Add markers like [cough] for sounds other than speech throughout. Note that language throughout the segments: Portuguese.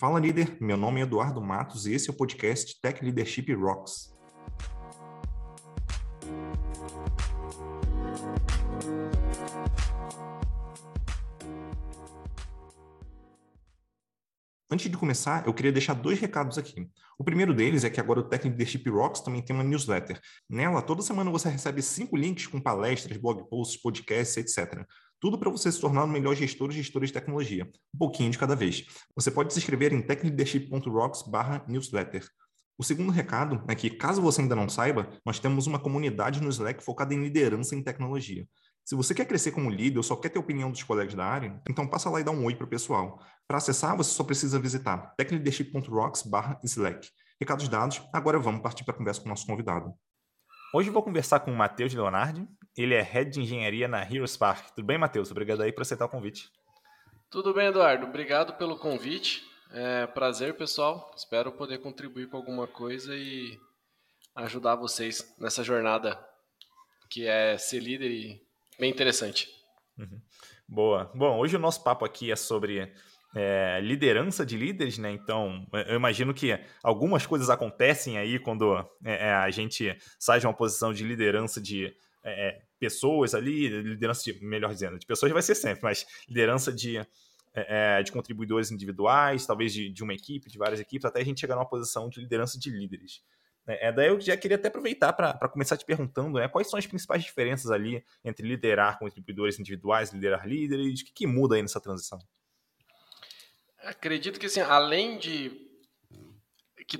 Fala líder, meu nome é Eduardo Matos e esse é o podcast Tech Leadership Rocks. Antes de começar, eu queria deixar dois recados aqui. O primeiro deles é que agora o Tech Leadership Rocks também tem uma newsletter. Nela, toda semana você recebe cinco links com palestras, blog posts, podcasts, etc. Tudo para você se tornar o melhor gestor ou gestora de tecnologia, um pouquinho de cada vez. Você pode se inscrever em techleadership.rocks/newsletter. O segundo recado é que, caso você ainda não saiba, nós temos uma comunidade no Slack focada em liderança em tecnologia. Se você quer crescer como líder ou só quer ter opinião dos colegas da área, então passa lá e dá um oi para o pessoal. Para acessar, você só precisa visitar techleadership.rocks/slack. Recados dados, agora vamos partir para a conversa com o nosso convidado. Hoje vou conversar com o Matheus Leonardi. Ele é Head de Engenharia na Heroes Park. Tudo bem, Matheus? Obrigado aí por aceitar o convite. Tudo bem, Eduardo. Obrigado pelo convite. É prazer, pessoal. Espero poder contribuir com alguma coisa e ajudar vocês nessa jornada que é ser líder e bem interessante. Uhum. Boa. Bom, hoje o nosso papo aqui é sobre é, liderança de líderes, né? Então, eu imagino que algumas coisas acontecem aí quando é, é a gente sai de uma posição de liderança de é, é, pessoas ali, liderança de, melhor dizendo, de pessoas vai ser sempre, mas liderança de, é, de contribuidores individuais, talvez de, de, uma equipe, de várias equipes, até a gente chegar numa posição de liderança de líderes. É, daí eu já queria até aproveitar para começar te perguntando né, quais são as principais diferenças ali entre liderar contribuidores individuais, liderar líderes, o que, que muda aí nessa transição? Acredito que assim, além de que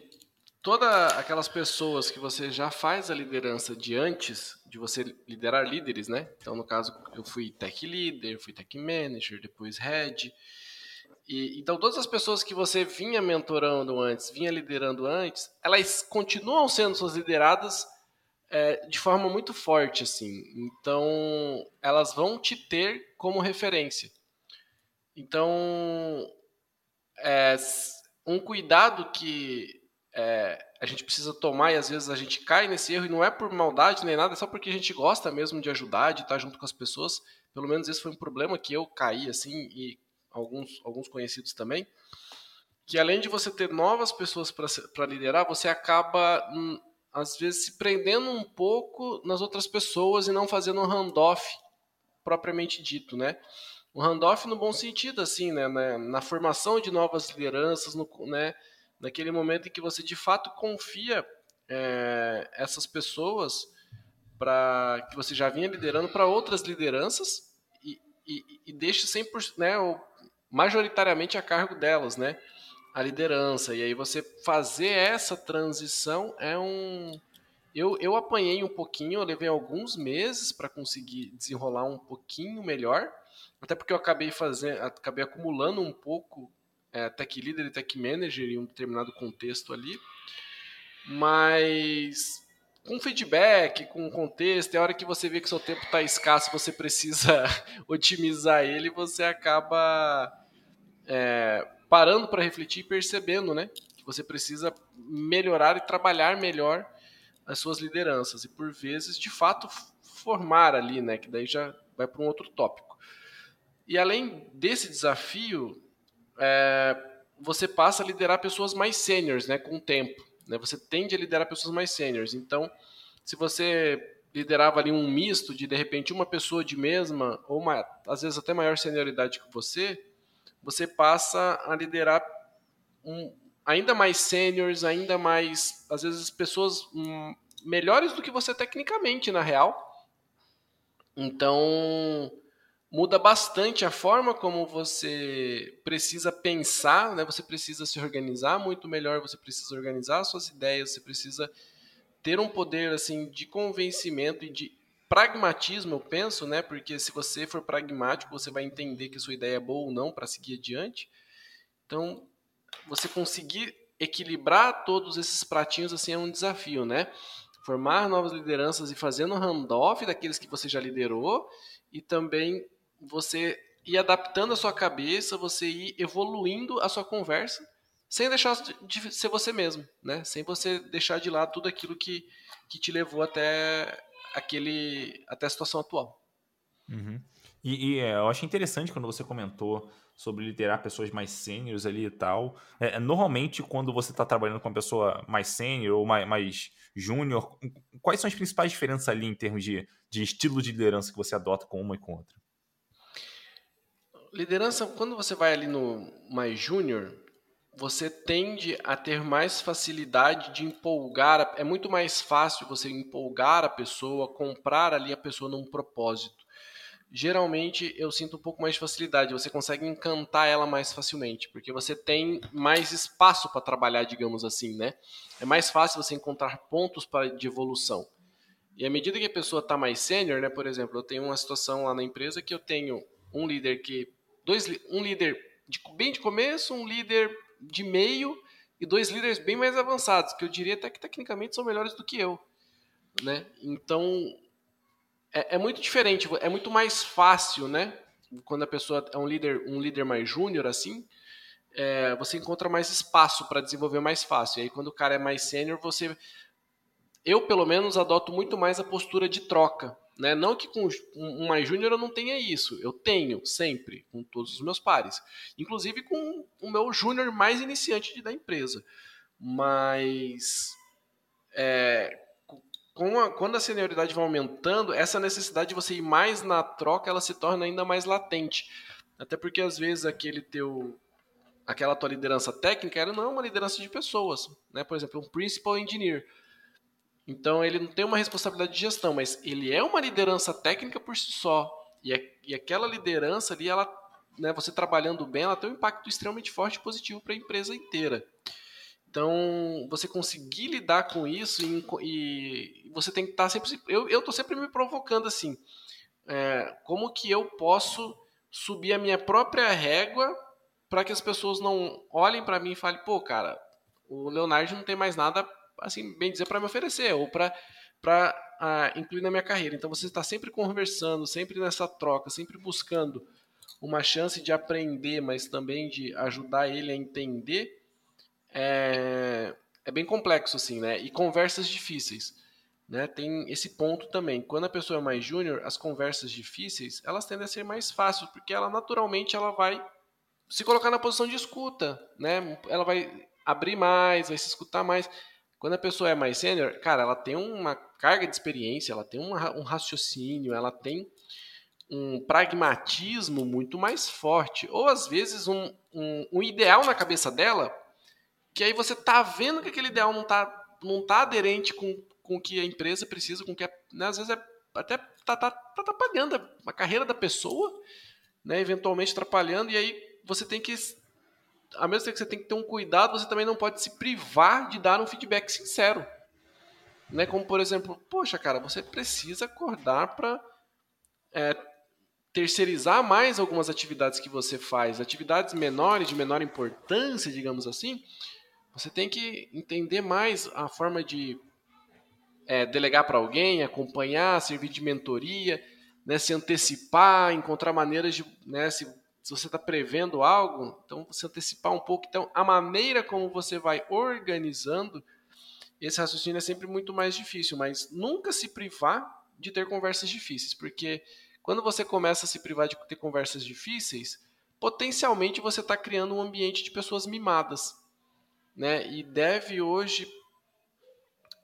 todas aquelas pessoas que você já faz a liderança de antes de você liderar líderes, né? Então, no caso, eu fui tech leader, fui tech manager, depois head. E, então, todas as pessoas que você vinha mentorando antes, vinha liderando antes, elas continuam sendo suas lideradas é, de forma muito forte, assim. Então, elas vão te ter como referência. Então, é, um cuidado que é, a gente precisa tomar e às vezes a gente cai nesse erro e não é por maldade nem nada, é só porque a gente gosta mesmo de ajudar, de estar junto com as pessoas. Pelo menos esse foi um problema que eu caí assim e alguns, alguns conhecidos também. Que além de você ter novas pessoas para liderar, você acaba hum, às vezes se prendendo um pouco nas outras pessoas e não fazendo um handoff propriamente dito, né? Um handoff no bom sentido, assim, né? Na, na formação de novas lideranças, no, né? Naquele momento em que você de fato confia é, essas pessoas para que você já vinha liderando para outras lideranças e, e, e deixe 100%, né? Majoritariamente a cargo delas, né? A liderança. E aí você fazer essa transição é um. Eu, eu apanhei um pouquinho, eu levei alguns meses para conseguir desenrolar um pouquinho melhor, até porque eu acabei fazendo, acabei acumulando um pouco é, tech leader e tech manager em um determinado contexto ali. Mas com feedback, com contexto, é hora que você vê que seu tempo está escasso, você precisa [laughs] otimizar ele, você acaba é, parando para refletir e percebendo, né, que você precisa melhorar e trabalhar melhor as suas lideranças e por vezes, de fato, formar ali, né, que daí já vai para um outro tópico. E além desse desafio, é, você passa a liderar pessoas mais seniors, né, com o tempo. Né? Você tende a liderar pessoas mais seniors. Então, se você liderava ali um misto de de repente uma pessoa de mesma ou uma, às vezes até maior senioridade que você, você passa a liderar um, ainda mais seniors, ainda mais às vezes pessoas hum, melhores do que você tecnicamente na real. Então, muda bastante a forma como você precisa pensar, né? Você precisa se organizar muito melhor, você precisa organizar suas ideias, você precisa ter um poder assim de convencimento e de pragmatismo, eu penso, né? Porque se você for pragmático, você vai entender que sua ideia é boa ou não para seguir adiante. Então, você conseguir equilibrar todos esses pratinhos assim é um desafio, né? Formar novas lideranças e fazendo handoff daqueles que você já liderou e também você ir adaptando a sua cabeça, você ir evoluindo a sua conversa, sem deixar de ser você mesmo, né? Sem você deixar de lado tudo aquilo que, que te levou até aquele até a situação atual. Uhum. E, e é, eu acho interessante quando você comentou sobre liderar pessoas mais sêniores ali e tal. É, normalmente, quando você está trabalhando com uma pessoa mais sênior ou mais, mais júnior, quais são as principais diferenças ali em termos de, de estilo de liderança que você adota com uma e com outra? Liderança, quando você vai ali no mais júnior, você tende a ter mais facilidade de empolgar, é muito mais fácil você empolgar a pessoa, comprar ali a pessoa num propósito geralmente eu sinto um pouco mais de facilidade. Você consegue encantar ela mais facilmente, porque você tem mais espaço para trabalhar, digamos assim, né? É mais fácil você encontrar pontos para de evolução. E à medida que a pessoa está mais sênior, né? Por exemplo, eu tenho uma situação lá na empresa que eu tenho um líder que dois um líder de, bem de começo, um líder de meio e dois líderes bem mais avançados, que eu diria até que tecnicamente são melhores do que eu, né? Então é, é, muito diferente, é muito mais fácil, né? Quando a pessoa é um líder, um líder mais júnior assim, é, você encontra mais espaço para desenvolver mais fácil. E aí quando o cara é mais sênior, você eu pelo menos adoto muito mais a postura de troca, né? Não que com um mais júnior eu não tenha isso, eu tenho sempre com todos os meus pares, inclusive com o meu júnior mais iniciante da empresa. Mas é, a, quando a senioridade vai aumentando, essa necessidade de você ir mais na troca, ela se torna ainda mais latente. Até porque às vezes aquele teu aquela tua liderança técnica, ela não é uma liderança de pessoas, né? Por exemplo, um principal engineer. Então ele não tem uma responsabilidade de gestão, mas ele é uma liderança técnica por si só. E, é, e aquela liderança ali, ela, né, você trabalhando bem, ela tem um impacto extremamente forte e positivo para a empresa inteira. Então, você conseguir lidar com isso e, e você tem que estar tá sempre. Eu estou sempre me provocando assim. É, como que eu posso subir a minha própria régua para que as pessoas não olhem para mim e falem, pô, cara, o Leonardo não tem mais nada, assim, bem dizer, para me oferecer, ou para uh, incluir na minha carreira. Então, você está sempre conversando, sempre nessa troca, sempre buscando uma chance de aprender, mas também de ajudar ele a entender é, é bem complexo, assim, né? E conversas difíceis. Né? Tem esse ponto também. Quando a pessoa é mais júnior, as conversas difíceis, elas tendem a ser mais fáceis, porque ela naturalmente ela vai se colocar na posição de escuta, né? Ela vai abrir mais, vai se escutar mais. Quando a pessoa é mais sênior, cara, ela tem uma carga de experiência, ela tem um, um raciocínio, ela tem um pragmatismo muito mais forte. Ou às vezes um, um, um ideal na cabeça dela que aí você tá vendo que aquele ideal não tá, não tá aderente com, com o que a empresa precisa, com o que é, né, às vezes é até tá, tá, tá atrapalhando a carreira da pessoa, né, eventualmente atrapalhando, e aí você tem que, ao mesmo tempo que você tem que ter um cuidado, você também não pode se privar de dar um feedback sincero. Né, como, por exemplo, poxa, cara, você precisa acordar para é, terceirizar mais algumas atividades que você faz, atividades menores, de menor importância, digamos assim, você tem que entender mais a forma de é, delegar para alguém, acompanhar, servir de mentoria, né, se antecipar, encontrar maneiras de. Né, se, se você está prevendo algo, então se antecipar um pouco. Então, a maneira como você vai organizando esse raciocínio é sempre muito mais difícil, mas nunca se privar de ter conversas difíceis, porque quando você começa a se privar de ter conversas difíceis, potencialmente você está criando um ambiente de pessoas mimadas né? E deve hoje,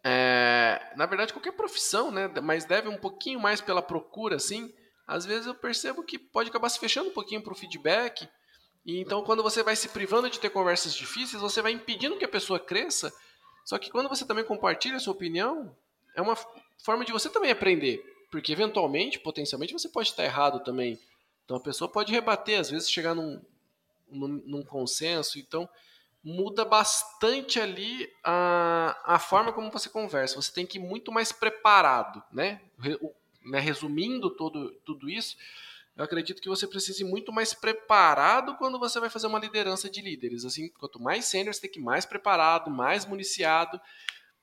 é, na verdade, qualquer profissão, né? Mas deve um pouquinho mais pela procura, assim. Às vezes eu percebo que pode acabar se fechando um pouquinho para o feedback. E então, quando você vai se privando de ter conversas difíceis, você vai impedindo que a pessoa cresça. Só que quando você também compartilha a sua opinião, é uma forma de você também aprender. Porque eventualmente, potencialmente, você pode estar errado também. Então a pessoa pode rebater, às vezes chegar num, num, num consenso. Então, muda bastante ali a, a forma como você conversa. Você tem que ir muito mais preparado, né? Né? Resumindo todo, tudo isso, eu acredito que você precisa ir muito mais preparado quando você vai fazer uma liderança de líderes. Assim, quanto mais sênior, você tem que ir mais preparado, mais municiado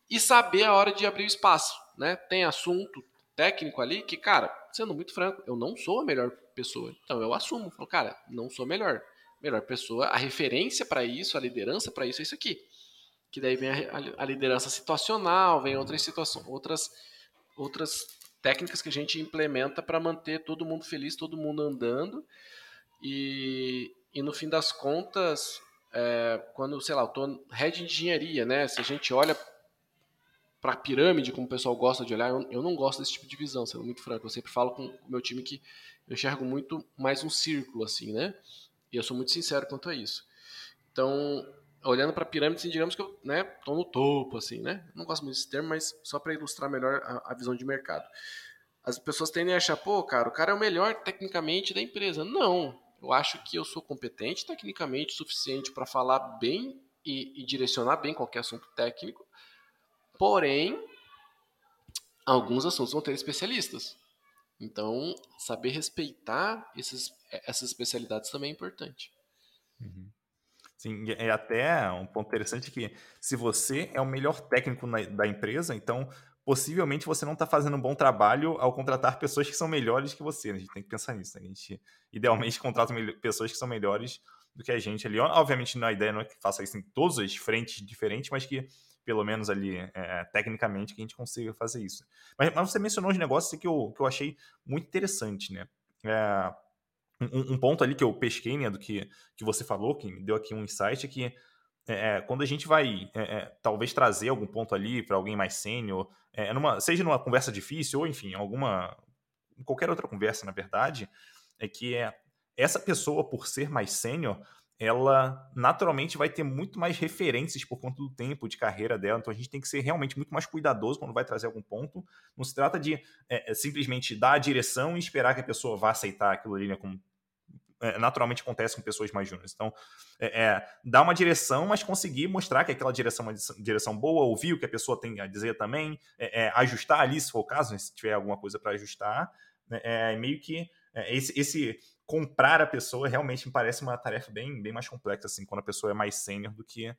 e saber a hora de abrir o espaço, né? Tem assunto técnico ali que, cara, sendo muito franco, eu não sou a melhor pessoa. Então eu assumo, falo, cara, não sou melhor melhor pessoa, a referência para isso, a liderança para isso é isso aqui. Que daí vem a, a, liderança situacional, vem outras situações, outras, outras técnicas que a gente implementa para manter todo mundo feliz, todo mundo andando. E, e no fim das contas, é, quando, sei lá, eu tô head engenharia, né? Se a gente olha para a pirâmide, como o pessoal gosta de olhar, eu, eu, não gosto desse tipo de visão, sendo muito franco. Eu sempre falo com o meu time que eu enxergo muito mais um círculo, assim, né? E eu sou muito sincero quanto a isso. Então, olhando para a pirâmide, assim, digamos que eu né, no topo, assim, né? Não gosto muito desse termo, mas só para ilustrar melhor a, a, visão de mercado. As pessoas tendem a achar, pô, cara, o cara é o melhor tecnicamente da empresa. Não, eu acho que eu sou competente tecnicamente o suficiente para falar bem e, e direcionar bem qualquer assunto técnico. Porém, alguns assuntos vão ter especialistas. Então, saber respeitar esses, essas especialidades também é importante. Uhum. Sim, é até um ponto interessante que se você é o melhor técnico na, da empresa, então possivelmente você não está fazendo um bom trabalho ao contratar pessoas que são melhores que você. Né? A gente tem que pensar nisso. Né? A gente idealmente contrata pessoas que são melhores do que a gente ali. Obviamente, a ideia não é que faça isso em todas as frentes diferentes, mas que pelo menos ali é, é, tecnicamente que a gente consiga fazer isso. Mas, mas você mencionou uns negócios que eu, que eu achei muito interessante, né? É, um, um, ponto ali que eu pesquei, né, do que, que você falou, que me deu aqui um insight, é que é, é quando a gente vai é, é, talvez trazer algum ponto ali para alguém mais sênior, numa, seja numa conversa difícil ou enfim, alguma qualquer outra conversa, na verdade, é que é, essa pessoa, por ser mais sênior, ela naturalmente vai ter muito mais referências por conta do tempo de carreira dela. Então a gente tem que ser realmente muito mais cuidadoso quando vai trazer algum ponto. Não se trata de é, é simplesmente dar a direção e esperar que a pessoa vá aceitar aquilo ali, né, como é, naturalmente acontece com pessoas mais júniores. Então, é, é, dar uma direção, mas conseguir mostrar que aquela direção é uma direção boa, ouvir o que a pessoa tem a dizer também, é, ajustar ali, se for o caso, né, se tiver alguma coisa para ajustar. Né, é meio que esse, esse comprar a pessoa realmente me parece uma tarefa bem, bem mais complexa, assim, quando a pessoa é mais sênior do que é,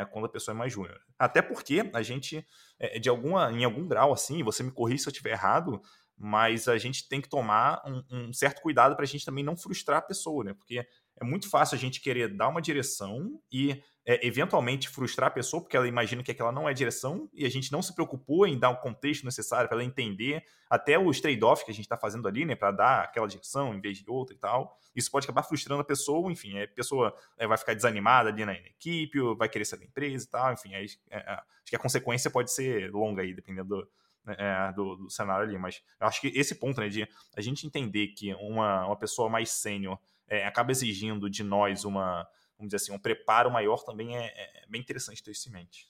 é, quando a pessoa é mais júnior. Até porque a gente, é, de alguma, em algum grau, assim, você me corrija se eu estiver errado, mas a gente tem que tomar um, um certo cuidado para a gente também não frustrar a pessoa, né? Porque é muito fácil a gente querer dar uma direção e é, eventualmente frustrar a pessoa, porque ela imagina que aquela não é direção, e a gente não se preocupou em dar o contexto necessário para ela entender até os trade-off que a gente está fazendo ali, né, para dar aquela direção em vez de outra e tal. Isso pode acabar frustrando a pessoa, enfim, a pessoa é, vai ficar desanimada ali na, na, equipe, vai querer sair da empresa e tal, enfim, aí, é, é, acho que a consequência pode ser longa aí, dependendo do, né, é, do, do, cenário ali, mas acho que esse ponto, né, de a gente entender que uma, uma pessoa mais sênior é, acaba exigindo de nós uma, vamos dizer assim, um preparo maior também é, é bem interessante ter isso em mente.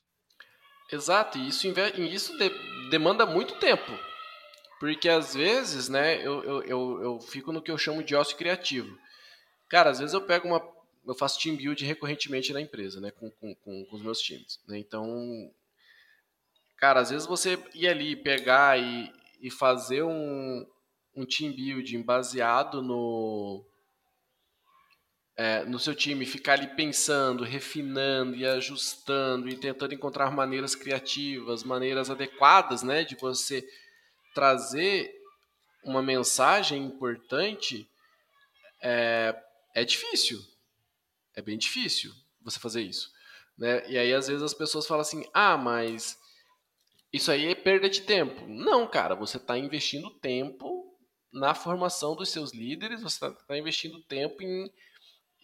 Exato, e isso, isso de, demanda muito tempo. Porque às vezes, né, eu, eu, eu, eu, fico no que eu chamo de ócio criativo. Cara, às vezes eu pego uma. Eu faço team build recorrentemente na empresa, né, com, com, com, com os meus times. Né, então, cara, às vezes você ir ali pegar e, e fazer um, um team building baseado no, é, no seu time, ficar ali pensando, refinando e ajustando e tentando encontrar maneiras criativas, maneiras adequadas, né, de você trazer uma mensagem importante, é, é difícil. É bem difícil você fazer isso. Né? E aí, às vezes, as pessoas falam assim: ah, mas isso aí é perda de tempo. Não, cara, você está investindo tempo na formação dos seus líderes, você está tá investindo tempo em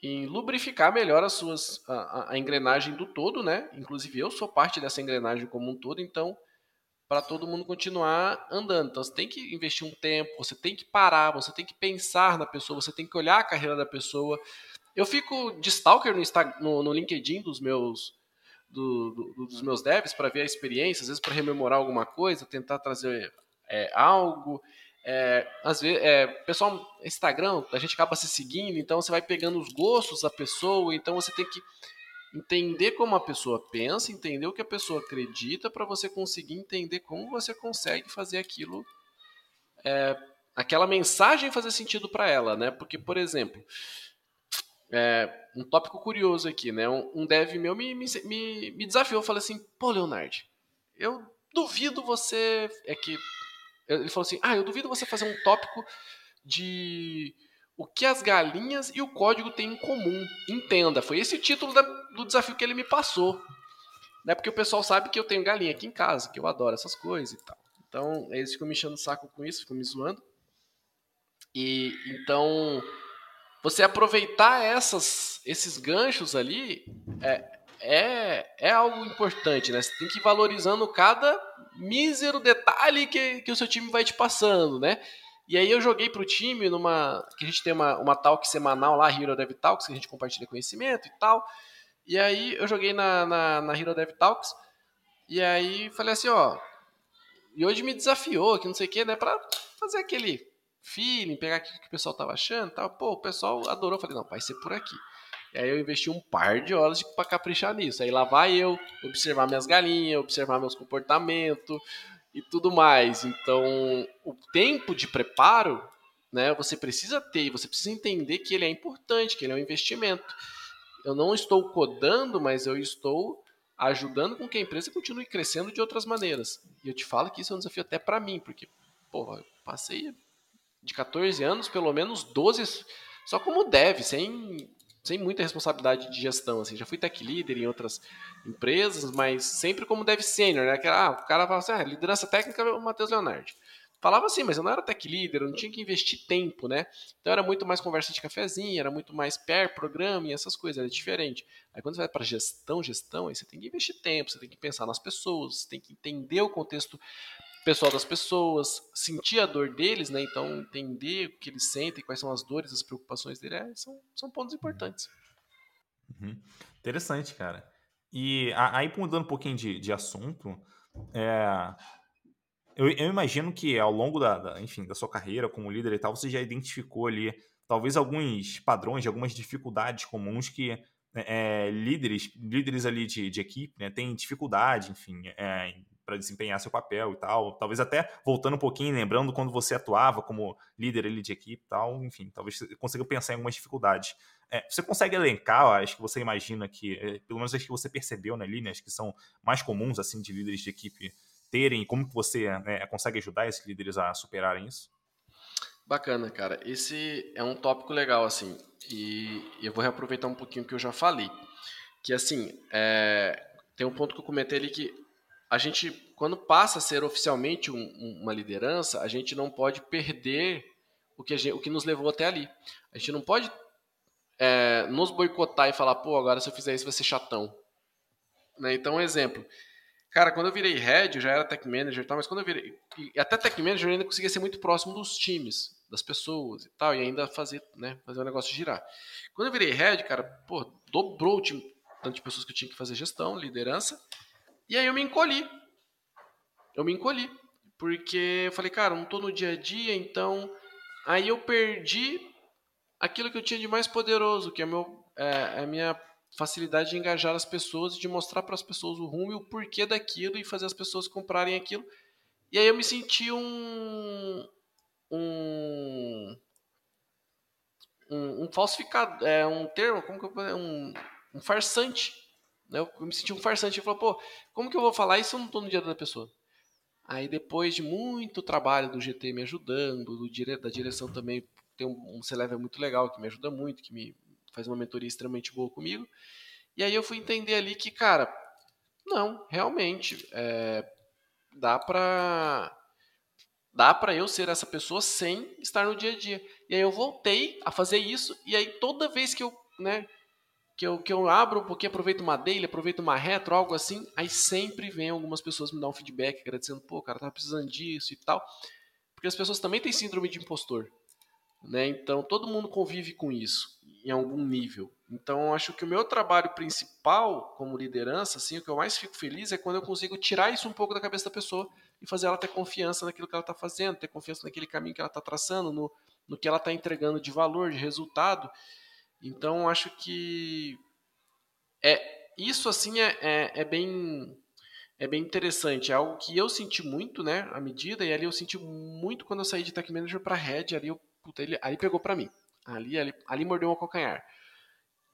em lubrificar melhor as suas a, a, engrenagem do todo, né? Inclusive eu sou parte dessa engrenagem como um todo, então para todo mundo continuar andando. Então você tem que investir um tempo, você tem que parar, você tem que pensar na pessoa, você tem que olhar a carreira da pessoa. Eu fico de stalker no, no, no LinkedIn dos meus do, do, dos meus devs para ver a experiência, às vezes para rememorar alguma coisa, tentar trazer é, algo. É, às vezes, é, pessoal, Instagram, a gente acaba se seguindo, então você vai pegando os gostos da pessoa, então você tem que entender como a pessoa pensa, entender o que a pessoa acredita, para você conseguir entender como você consegue fazer aquilo, é, aquela mensagem fazer sentido para ela, né? Porque, por exemplo, é, um tópico curioso aqui, né? Um, um dev meu me, me, me desafiou, falou assim, pô, Leonardo, eu duvido você, é que ele falou assim: Ah, eu duvido você fazer um tópico de o que as galinhas e o código têm em comum. Entenda. Foi esse o título da, do desafio que ele me passou. Né? Porque o pessoal sabe que eu tenho galinha aqui em casa, que eu adoro essas coisas e tal. Então, eles ficam me enchendo o saco com isso, ficam me zoando. E então, você aproveitar essas, esses ganchos ali é, é, é algo importante, né? Você tem que ir valorizando cada mísero detalhe que, que o seu time vai te passando, né? E aí eu joguei pro time numa. que a gente tem uma, uma talk semanal lá, Hero Dev Talks, que a gente compartilha conhecimento e tal. E aí eu joguei na, na, na Hero Dev Talks. E aí falei assim, ó. E hoje me desafiou, que não sei o que, né? Pra fazer aquele feeling, pegar o que o pessoal tava achando e tal. Pô, o pessoal adorou. Falei, não, vai ser por aqui. E aí eu investi um par de horas para caprichar nisso. Aí lá vai eu observar minhas galinhas, observar meus comportamentos e tudo mais. Então, o tempo de preparo, né, você precisa ter, você precisa entender que ele é importante, que ele é um investimento. Eu não estou codando, mas eu estou ajudando com que a empresa continue crescendo de outras maneiras. E eu te falo que isso é um desafio até para mim, porque, eu passei de 14 anos, pelo menos 12 só como dev, sem, sem muita responsabilidade de gestão. Assim. Já fui tech leader em outras empresas, mas sempre como dev sênior. Né? Ah, o cara fala assim, ah, liderança técnica é o Matheus Leonardo. Falava assim, mas eu não era tech leader, eu não tinha que investir tempo, né? Então era muito mais conversa de cafezinho, era muito mais pair programming, essas coisas, era diferente. Aí quando você vai para gestão, gestão, aí você tem que investir tempo, você tem que pensar nas pessoas, você tem que entender o contexto pessoal das pessoas, sentir a dor deles, né? Então, entender o que eles sentem, quais são as dores, as preocupações deles, é, são, são pontos importantes. Uhum. Interessante, cara. E aí, mudando um pouquinho de, de assunto, é, eu, eu, imagino que ao longo da, da, enfim, da sua carreira como líder e tal, você já identificou ali talvez alguns padrões, algumas dificuldades comuns que é, é líderes, líderes ali de, de equipe, né, têm dificuldade, enfim, é, para desempenhar seu papel e tal. Talvez até voltando um pouquinho, lembrando quando você atuava como líder ali de equipe e tal, enfim, talvez você consiga pensar em algumas dificuldades. É, você consegue elencar, acho que você imagina que, é, pelo menos as que você percebeu na linha, acho que são mais comuns assim de líderes de equipe terem, como que você né, consegue ajudar esses líderes a superarem isso? Bacana, cara. Esse é um tópico legal, assim, e eu vou reaproveitar um pouquinho que eu já falei. Que, assim, é, tem um ponto que eu comentei ali que a gente, quando passa a ser oficialmente um, uma liderança, a gente não pode perder o que, gente, o que nos levou até ali. A gente não pode é, nos boicotar e falar, pô, agora se eu fizer isso vai ser chatão. Né? Então, um exemplo. Cara, quando eu virei head, eu já era tech manager e tal, mas quando eu virei. Até tech manager eu ainda conseguia ser muito próximo dos times, das pessoas e tal, e ainda fazer, né, fazer o negócio girar. Quando eu virei head, cara, pô, dobrou o time, tanto de pessoas que eu tinha que fazer gestão, liderança, e aí eu me encolhi. Eu me encolhi. Porque eu falei, cara, não tô no dia a dia, então. Aí eu perdi aquilo que eu tinha de mais poderoso, que é, meu, é, é a minha facilidade de engajar as pessoas de mostrar para as pessoas o rumo e o porquê daquilo e fazer as pessoas comprarem aquilo. E aí eu me senti um. Um. Um, um falsificado. É um termo, como que eu um, um farsante? Eu me senti um farsante. Eu falei, pô, como que eu vou falar isso se eu não estou no dia da pessoa? Aí depois de muito trabalho do GT me ajudando, do da direção também, tem um, um C-Level muito legal que me ajuda muito, que me faz uma mentoria extremamente boa comigo. E aí eu fui entender ali que, cara, não, realmente, é, dá pra dá para eu ser essa pessoa sem estar no dia a dia. E aí eu voltei a fazer isso e aí toda vez que eu, né, que eu, que eu abro pouquinho, aproveito uma daily, aproveito uma retro, algo assim, aí sempre vem algumas pessoas me dar um feedback agradecendo, pô, cara, tava precisando disso e tal. Porque as pessoas também têm síndrome de impostor. Né? Então todo mundo convive com isso em algum nível. Então acho que o meu trabalho principal como liderança, assim, o que eu mais fico feliz é quando eu consigo tirar isso um pouco da cabeça da pessoa e fazer ela ter confiança naquilo que ela está fazendo, ter confiança naquele caminho que ela está traçando, no, no que ela está entregando de valor, de resultado. Então acho que é isso assim é, é, é, bem é bem interessante, é algo que eu senti muito, né, à medida e ali eu senti muito quando eu saí de Tech Manager para Head, ali eu puta, ele, ali pegou para mim. Ali, ali ali mordeu o calcanhar.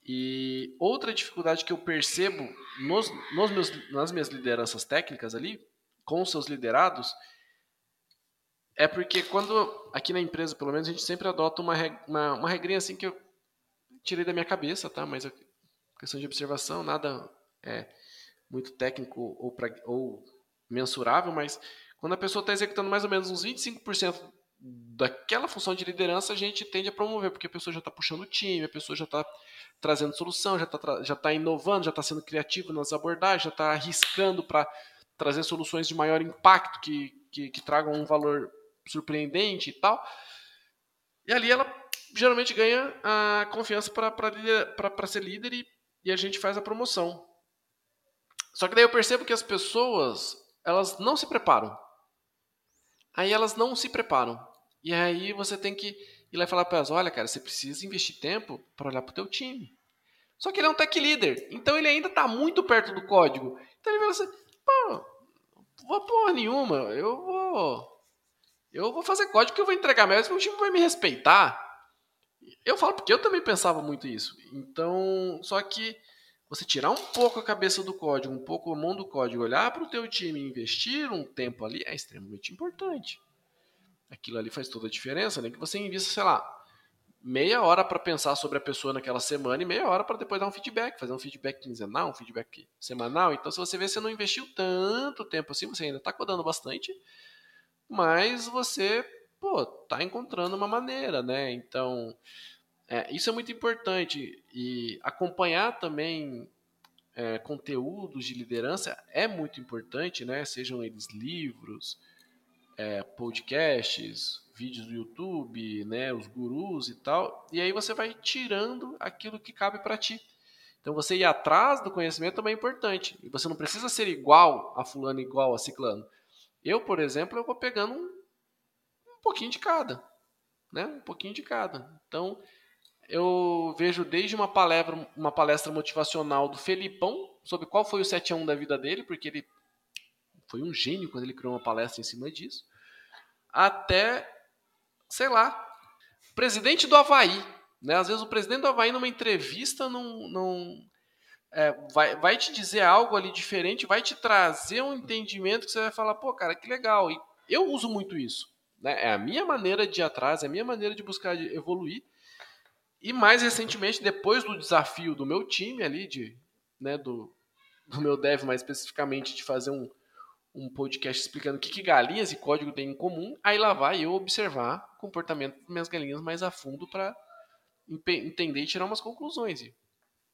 E outra dificuldade que eu percebo nos, nos meus, nas minhas lideranças técnicas ali, com seus liderados, é porque quando, aqui na empresa, pelo menos, a gente sempre adota uma, uma, uma regrinha assim que eu tirei da minha cabeça, tá? Mas a questão de observação, nada é muito técnico ou, pra, ou mensurável, mas quando a pessoa está executando mais ou menos uns 25% daquela função de liderança a gente tende a promover, porque a pessoa já está puxando o time, a pessoa já está trazendo solução, já está já tá inovando, já está sendo criativo nas abordagens, já está arriscando para trazer soluções de maior impacto que, que, que tragam um valor surpreendente e tal. E ali ela geralmente ganha a confiança para ser líder e, e a gente faz a promoção. Só que daí eu percebo que as pessoas elas não se preparam. Aí elas não se preparam. E aí você tem que ir lá e falar para elas, olha, cara, você precisa investir tempo para olhar para o teu time. Só que ele é um tech leader, então ele ainda está muito perto do código. Então ele vai assim, pô, vou porra nenhuma, eu vou eu vou fazer código que eu vou entregar mesmo, o time vai me respeitar. Eu falo porque eu também pensava muito isso. Então, só que você tirar um pouco a cabeça do código, um pouco a mão do código, olhar para o teu time investir um tempo ali é extremamente importante. Aquilo ali faz toda a diferença, né? Que você invista, sei lá, meia hora para pensar sobre a pessoa naquela semana e meia hora para depois dar um feedback, fazer um feedback quinzenal, um feedback semanal. Então, se você vê, você não investiu tanto tempo assim, você ainda está codando bastante, mas você, pô, tá encontrando uma maneira, né? Então, é, isso é muito importante e acompanhar também é, conteúdos de liderança é muito importante, né? Sejam eles livros, é, podcasts, vídeos do YouTube, né, os gurus e tal, e aí você vai tirando aquilo que cabe para ti. Então você ir atrás do conhecimento também é importante. E você não precisa ser igual a fulano, igual a ciclano. Eu, por exemplo, eu vou pegando um, um pouquinho de cada, né? Um pouquinho de cada. Então, eu vejo desde uma palestra, uma palestra motivacional do Felipão sobre qual foi o 7 a 1 da vida dele, porque ele foi um gênio quando ele criou uma palestra em cima disso até, sei lá, presidente do Havaí. Né? Às vezes o presidente do Havaí, numa entrevista, não, não é, vai, vai te dizer algo ali diferente, vai te trazer um entendimento que você vai falar, pô, cara, que legal. E eu uso muito isso. Né? É a minha maneira de ir atrás, é a minha maneira de buscar evoluir. E mais recentemente, depois do desafio do meu time ali, de, né, do, do meu dev mais especificamente, de fazer um, um podcast explicando o que, que galinhas e código têm em comum, aí lá vai eu observar o comportamento das minhas galinhas mais a fundo para entender e tirar umas conclusões. E,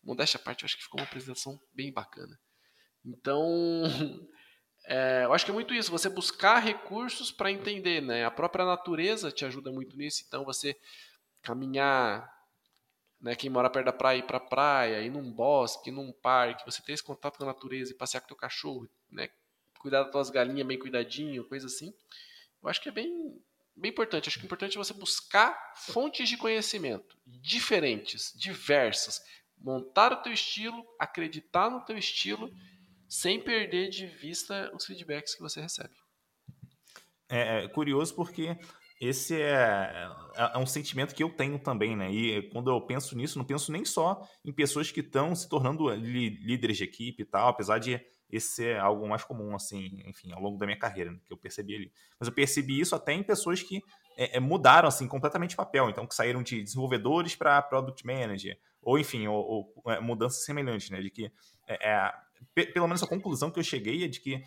modéstia à parte, eu acho que ficou uma apresentação bem bacana. Então, [laughs] é, eu acho que é muito isso, você buscar recursos para entender, né? A própria natureza te ajuda muito nisso, então você caminhar, né? Quem mora perto da praia ir para praia, ir num bosque, ir num parque, você ter esse contato com a natureza e passear com o teu cachorro, né? cuidar das tuas galinhas bem cuidadinho, coisa assim. Eu acho que é bem, bem importante. Acho que é importante você buscar fontes de conhecimento diferentes, diversas. Montar o teu estilo, acreditar no teu estilo, sem perder de vista os feedbacks que você recebe. É, é curioso porque esse é, é, é, um sentimento que eu tenho também, né? E quando eu penso nisso, não penso nem só em pessoas que estão se tornando líderes de equipe e tal, apesar de esse é algo mais comum, assim, enfim, ao longo da minha carreira, né, que eu percebi ali. Mas eu percebi isso até em pessoas que é, é, mudaram, assim, completamente de papel. Então, que saíram de desenvolvedores para product manager, ou, enfim, ou, ou é, mudanças semelhantes, né? De que, é, é pelo menos a conclusão que eu cheguei é de que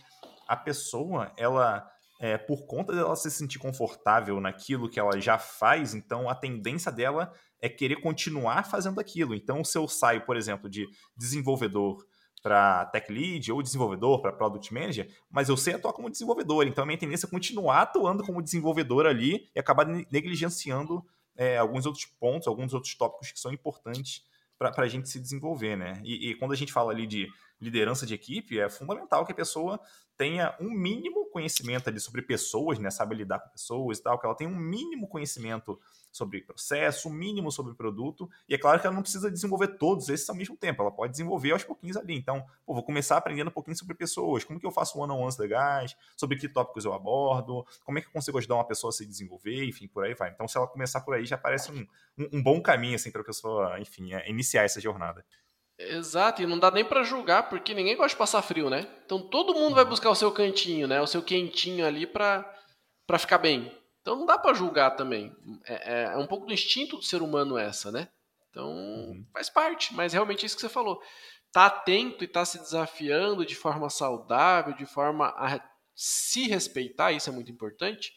a pessoa, ela... É, por conta dela se sentir confortável naquilo que ela já faz, então a tendência dela é querer continuar fazendo aquilo. Então, se eu saio, por exemplo, de desenvolvedor para tech lead ou desenvolvedor, para product manager, mas eu sei atuar como desenvolvedor, então a minha tendência é continuar atuando como desenvolvedor ali e acabar negligenciando é, alguns outros pontos, alguns outros tópicos que são importantes para a gente se desenvolver, né? E, e, quando a gente fala ali de liderança de equipe, é fundamental que a pessoa tenha um mínimo conhecimento ali sobre pessoas, né? Sabe lidar com pessoas e tal, que ela tenha um mínimo conhecimento sobre processo, um mínimo sobre produto. E é claro que ela não precisa desenvolver todos esses ao mesmo tempo, ela pode desenvolver aos pouquinhos ali. Então, pô, vou começar aprendendo um pouquinho sobre pessoas, como que eu faço one-on-ones legais, sobre que tópicos eu abordo, como é que eu consigo ajudar uma pessoa a se desenvolver, enfim, por aí vai. Então, se ela começar por aí, já parece um, um, um bom caminho, assim, para a pessoa, enfim, é, iniciar essa jornada. Exato, e não dá nem para julgar, porque ninguém gosta de passar frio, né? Então todo mundo vai uhum. buscar o seu cantinho, né? O seu quentinho ali para ficar bem. Então não dá para julgar também. É, é, é, um pouco do instinto do ser humano essa, né? Então uhum. faz parte, mas realmente é isso que você falou. Tá atento e tá se desafiando de forma saudável, de forma a se respeitar, isso é muito importante.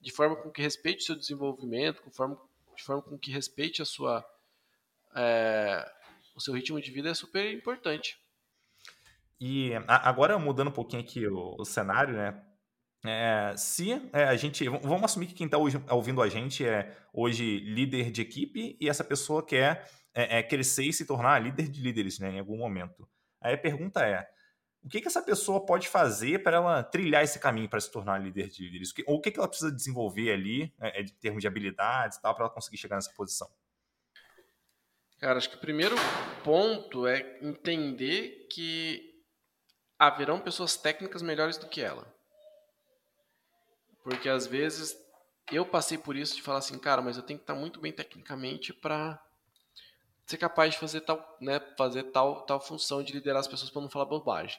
de forma com que respeite o seu desenvolvimento, com forma, de forma com que respeite a sua, é, o seu ritmo de vida é super importante. E agora mudando um pouquinho aqui o, o cenário, né? É, se é, a gente. Vamos assumir que quem está ouvindo a gente é hoje líder de equipe e essa pessoa quer é, é, crescer e se tornar líder de líderes né, em algum momento. Aí a pergunta é: o que, que essa pessoa pode fazer para ela trilhar esse caminho para se tornar líder de líderes? Ou o que, que ela precisa desenvolver ali, é, em termos de habilidades e tal, para ela conseguir chegar nessa posição? Cara, acho que o primeiro ponto é entender que haverão pessoas técnicas melhores do que ela. Porque às vezes eu passei por isso de falar assim, cara, mas eu tenho que estar muito bem tecnicamente para ser capaz de fazer tal, né, fazer tal, tal função de liderar as pessoas para não falar bobagem.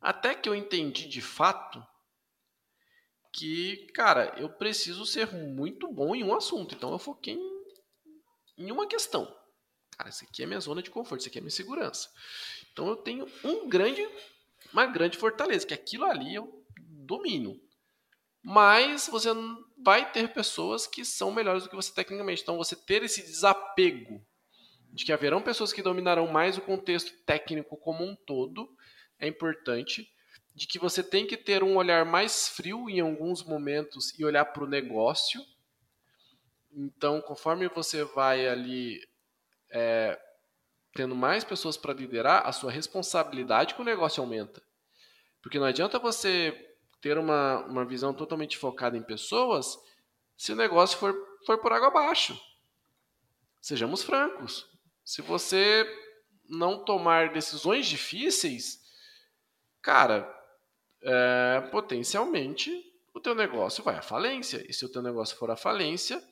Até que eu entendi de fato que, cara, eu preciso ser muito bom em um assunto. Então eu foquei em, em uma questão. Cara, isso aqui é minha zona de conforto, isso aqui é minha segurança. Então eu tenho um grande, uma grande fortaleza, que aquilo ali eu domino. Mas você vai ter pessoas que são melhores do que você tecnicamente. Então você ter esse desapego de que haverão pessoas que dominarão mais o contexto técnico como um todo é importante. De que você tem que ter um olhar mais frio em alguns momentos e olhar para o negócio. Então, conforme você vai ali é, tendo mais pessoas para liderar, a sua responsabilidade com o negócio aumenta. Porque não adianta você ter uma, uma visão totalmente focada em pessoas se o negócio for, for por água abaixo. Sejamos francos. Se você não tomar decisões difíceis, cara, é, potencialmente o teu negócio vai à falência. E se o teu negócio for à falência,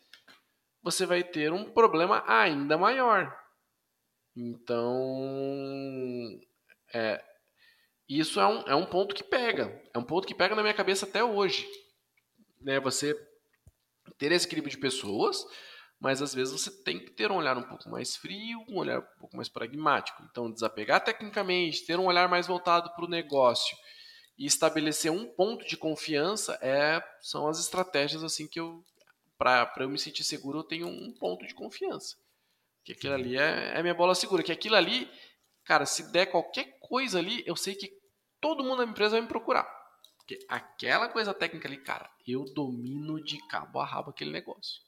você vai ter um problema ainda maior. Então, é, isso é um, é um ponto que pega. É um ponto que pega na minha cabeça até hoje. Né? Você ter esse equilíbrio de pessoas, mas às vezes você tem que ter um olhar um pouco mais frio, um olhar um pouco mais pragmático. Então, desapegar tecnicamente, ter um olhar mais voltado para o negócio e estabelecer um ponto de confiança é, são as estratégias assim que eu para eu me sentir seguro eu tenho um ponto de confiança que aquilo ali é, é minha bola segura. Que aquilo ali, cara, se der qualquer coisa ali, eu sei que todo mundo na empresa vai me procurar. Porque aquela coisa técnica ali, cara, eu domino de cabo a rabo aquele negócio.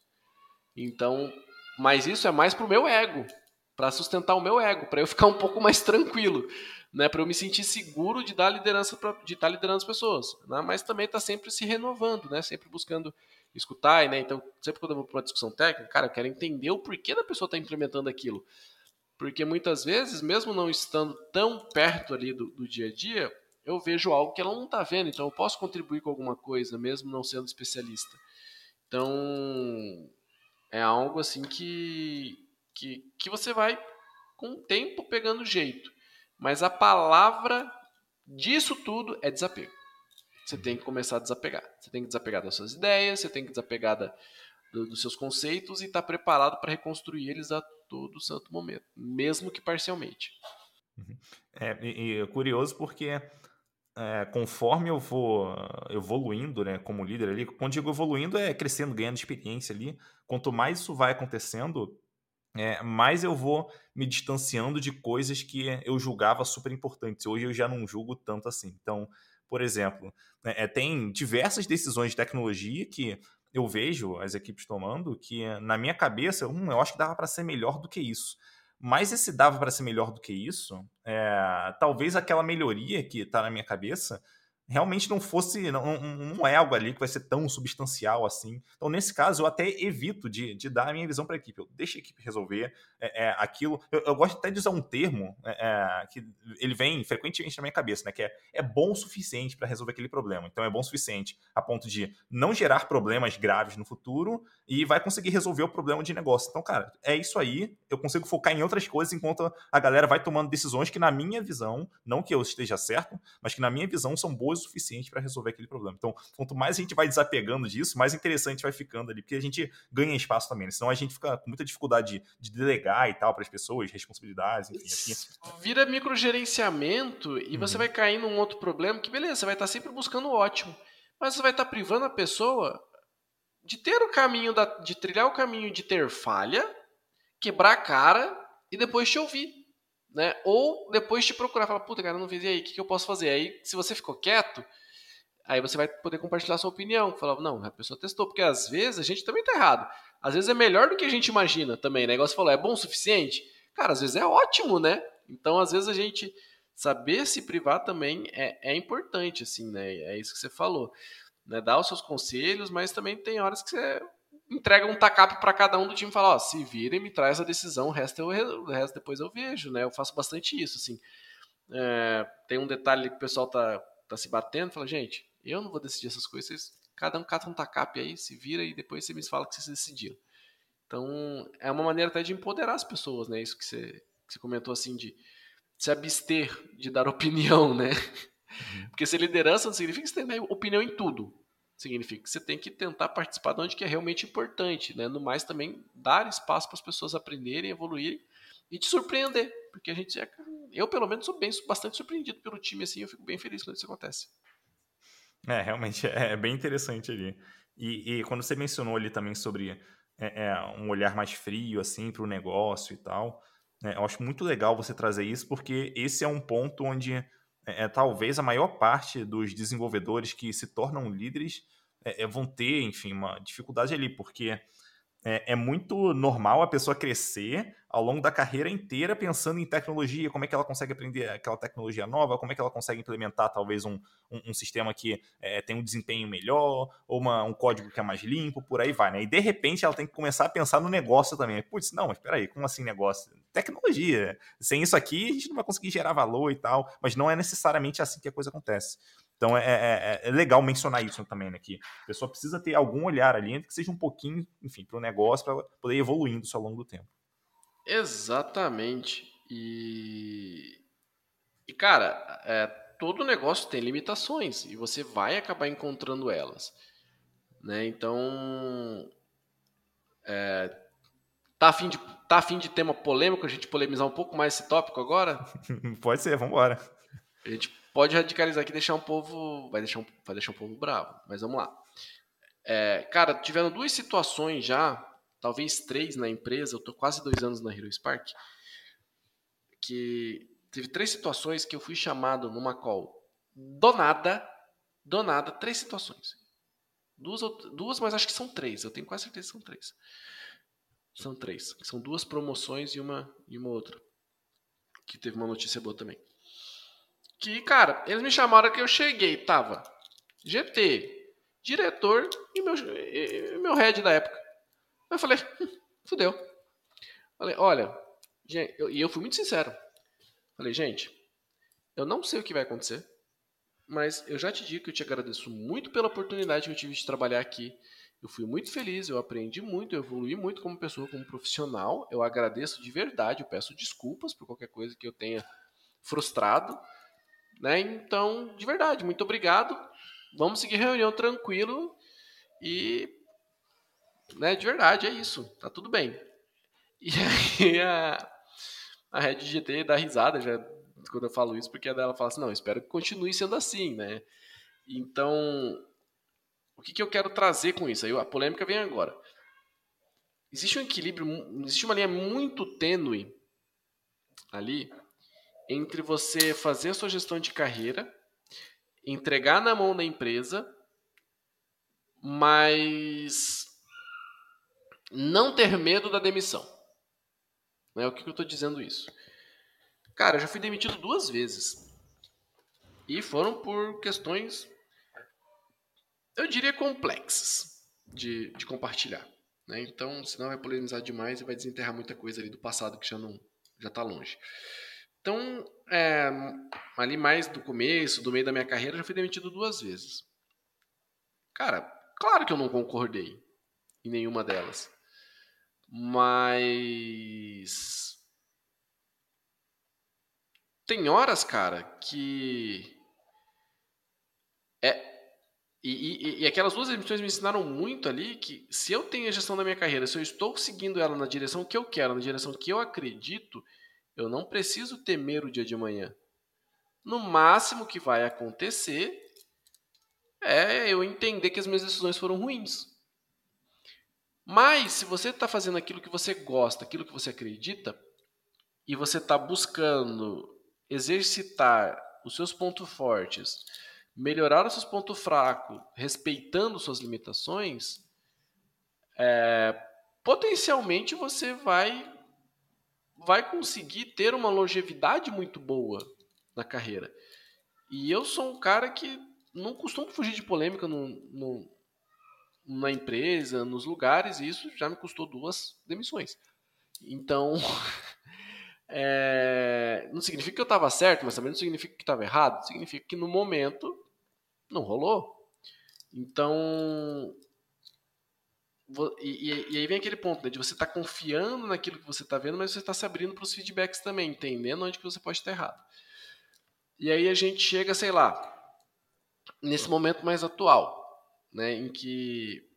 Então, mas isso é mais pro meu ego, para sustentar o meu ego, para eu ficar um pouco mais tranquilo, né, para eu me sentir seguro de dar liderança pra, de estar tá liderando as pessoas, né? Mas também tá sempre se renovando, né? Sempre buscando escutar, né? Então, sempre quando eu vou para uma discussão técnica, cara, eu quero entender o porquê da pessoa estar tá implementando aquilo. Porque muitas vezes, mesmo não estando tão perto ali do, do dia a dia, eu vejo algo que ela não está vendo, então eu posso contribuir com alguma coisa, mesmo não sendo especialista. Então, é algo assim que, que, que você vai, com o tempo, pegando jeito. Mas a palavra disso tudo é desapego. Você tem que começar a desapegar. Você tem que desapegar das suas ideias, você tem que desapegar da, do, dos seus conceitos e estar tá preparado para reconstruir eles a todo santo momento, mesmo que parcialmente. Uhum. É, e, e é curioso porque é, conforme eu vou evoluindo, né, como líder ali, quando digo evoluindo é crescendo, ganhando experiência ali, quanto mais isso vai acontecendo, é, mais eu vou me distanciando de coisas que eu julgava super importantes. Hoje eu já não julgo tanto assim. Então, por exemplo, né, é, tem diversas decisões de tecnologia que eu vejo as equipes tomando que, na minha cabeça, hum, eu acho que dava para ser melhor do que isso. Mas esse dava para ser melhor do que isso, é, talvez aquela melhoria que está na minha cabeça realmente não fosse, não, não é algo ali que vai ser tão substancial assim. Então, nesse caso, eu até evito de, de dar a minha visão para a equipe. Eu deixo a equipe resolver é, é aquilo. Eu, eu, gosto até de usar um termo é, é que ele vem frequentemente na minha cabeça, né? Que é, é bom o suficiente para resolver aquele problema. Então, é bom o suficiente a ponto de não gerar problemas graves no futuro e vai conseguir resolver o problema de negócio. Então, cara, é isso aí. Eu consigo focar em outras coisas enquanto a galera vai tomando decisões que, na minha visão, não que eu esteja certo, mas que, na minha visão, são boas o suficiente para resolver aquele problema. Então, quanto mais a gente vai desapegando disso, mais interessante vai ficando ali, porque a gente ganha espaço também. Né? Senão a gente fica com muita dificuldade de, de delegar e tal para as pessoas, responsabilidades, enfim. Assim. Vira microgerenciamento e uhum. você vai cair num outro problema que, beleza, você vai estar sempre buscando o ótimo. Mas você vai estar privando a pessoa de ter o caminho da, de trilhar o caminho de ter falha, quebrar a cara e depois te ouvir, né? Ou depois te procurar, falar, puta, cara, não fiz e aí, o que, que eu posso fazer? Aí, se você ficou quieto, aí você vai poder compartilhar sua opinião, falar, não, a pessoa testou, porque às vezes a gente também tá errado. Às vezes é melhor do que a gente imagina também, né? Falou, é bom o suficiente? Cara, às vezes é ótimo, né? Então, às vezes a gente saber se privar também é, é importante, assim, né? É isso que você falou. Né? Dar os seus conselhos, mas também tem horas que você entrega um tacape para cada um do time e fala, ó, se vira e me traz a decisão, o resto, eu, o resto depois eu vejo, né? Eu faço bastante isso, assim. É, tem um detalhe que o pessoal tá, tá se batendo, fala, gente, eu não vou decidir essas coisas, cada um cata um tacape aí, se vira e depois você me fala que vocês decidiram. Então, é uma maneira até de empoderar as pessoas, né? Isso que você, que você comentou, assim, de se abster de dar [laughs] opinião, né? Uhum. Porque ser liderança não significa que você tem opinião em tudo. Significa que você tem que tentar participar de onde que é realmente importante, né? No mais também dar espaço para as pessoas aprenderem, evoluírem e te surpreender, porque a gente é, eu pelo menos sou bem bastante surpreendido pelo time assim, eu fico bem feliz quando isso acontece. É, realmente é, é bem interessante ali. E, e, quando você mencionou ali também sobre é, é, um olhar mais frio assim para o negócio e tal, é, eu acho muito legal você trazer isso, porque esse é um ponto onde é, é talvez a maior parte dos desenvolvedores que se tornam líderes é, é vão ter, enfim, uma dificuldade ali, porque é, é, muito normal a pessoa crescer ao longo da carreira inteira pensando em tecnologia, como é que ela consegue aprender aquela tecnologia nova, como é que ela consegue implementar talvez um, um, um sistema que é, tem um desempenho melhor, ou uma, um código que é mais limpo, por aí vai, né? E de repente ela tem que começar a pensar no negócio também. Putz, não, mas peraí, como assim negócio? Tecnologia. Sem isso aqui a gente não vai conseguir gerar valor e tal, mas não é necessariamente assim que a coisa acontece. Então é, é, é, é legal mencionar isso também, né? Que a pessoa precisa ter algum olhar ali, que seja um pouquinho, enfim, para o negócio, para poder ir evoluindo isso ao longo do tempo. Exatamente. E, e cara, é, todo negócio tem limitações e você vai acabar encontrando elas. Né? Então, é, tá, afim de, tá afim de tema polêmico, a gente polemizar um pouco mais esse tópico agora? [laughs] Pode ser, vamos embora. A gente pode radicalizar aqui e deixar um povo. Vai deixar um, vai deixar um povo bravo. Mas vamos lá. É, cara, tiveram duas situações já, talvez três na empresa, eu tô quase dois anos na Hero Spark, que teve três situações que eu fui chamado numa call do nada, do nada, três situações. Duas, duas, mas acho que são três, eu tenho quase certeza que são três. São três. São duas promoções e uma, e uma outra. Que teve uma notícia boa também. Que, cara, eles me chamaram que eu cheguei, tava GT, diretor e meu, e meu head da época. Eu falei, hum, fudeu. Falei, olha, eu, e eu fui muito sincero. Falei, gente, eu não sei o que vai acontecer, mas eu já te digo que eu te agradeço muito pela oportunidade que eu tive de trabalhar aqui. Eu fui muito feliz, eu aprendi muito, eu evolui muito como pessoa, como profissional. Eu agradeço de verdade, eu peço desculpas por qualquer coisa que eu tenha frustrado. Né? Então, de verdade, muito obrigado. Vamos seguir reunião tranquilo e né, de verdade, é isso. Tá tudo bem. [laughs] E aí a, a Red GT dá risada já quando eu falo isso, porque a dela fala assim, não, espero que continue sendo assim, né? Então, o que, que eu quero trazer com isso? Aí a polêmica vem agora. Existe um equilíbrio, existe uma linha muito tênue ali entre você fazer a sua gestão de carreira, entregar na mão da empresa, mas não ter medo da demissão. Né? O que, que eu estou dizendo isso? Cara, eu já fui demitido duas vezes. E foram por questões, eu diria, complexas de, de compartilhar. Né? Então, senão vai polemizar demais e vai desenterrar muita coisa ali do passado que já não já está longe. Então, é, ali mais do começo, do meio da minha carreira, já fui demitido duas vezes. Cara, claro que eu não concordei em nenhuma delas. Mas. Tem horas, cara, que. É. E, e, e aquelas duas demissões me ensinaram muito ali que se eu tenho a gestão da minha carreira, se eu estou seguindo ela na direção que eu quero, na direção que eu acredito, eu não preciso temer o dia de amanhã. No máximo que vai acontecer é eu entender que as minhas decisões foram ruins. Mas se você está fazendo aquilo que você gosta, aquilo que você acredita, e você está buscando exercitar os seus pontos fortes, melhorar os seus pontos fracos, respeitando suas limitações, é, potencialmente você vai vai conseguir ter uma longevidade muito boa na carreira. E eu sou um cara que não costumo fugir de polêmica no, no, na empresa, nos lugares, e isso já me custou duas demissões. Então, [laughs] é, não significa que eu estava certo, mas também não significa que estava errado. Significa que no momento não rolou. Então, e, e, aí vem aquele ponto né, de você estar tá confiando naquilo que você está vendo, mas você está se abrindo para os feedbacks também, entendendo onde que você pode estar errado. E aí a gente chega, sei lá, nesse momento mais atual, né, em que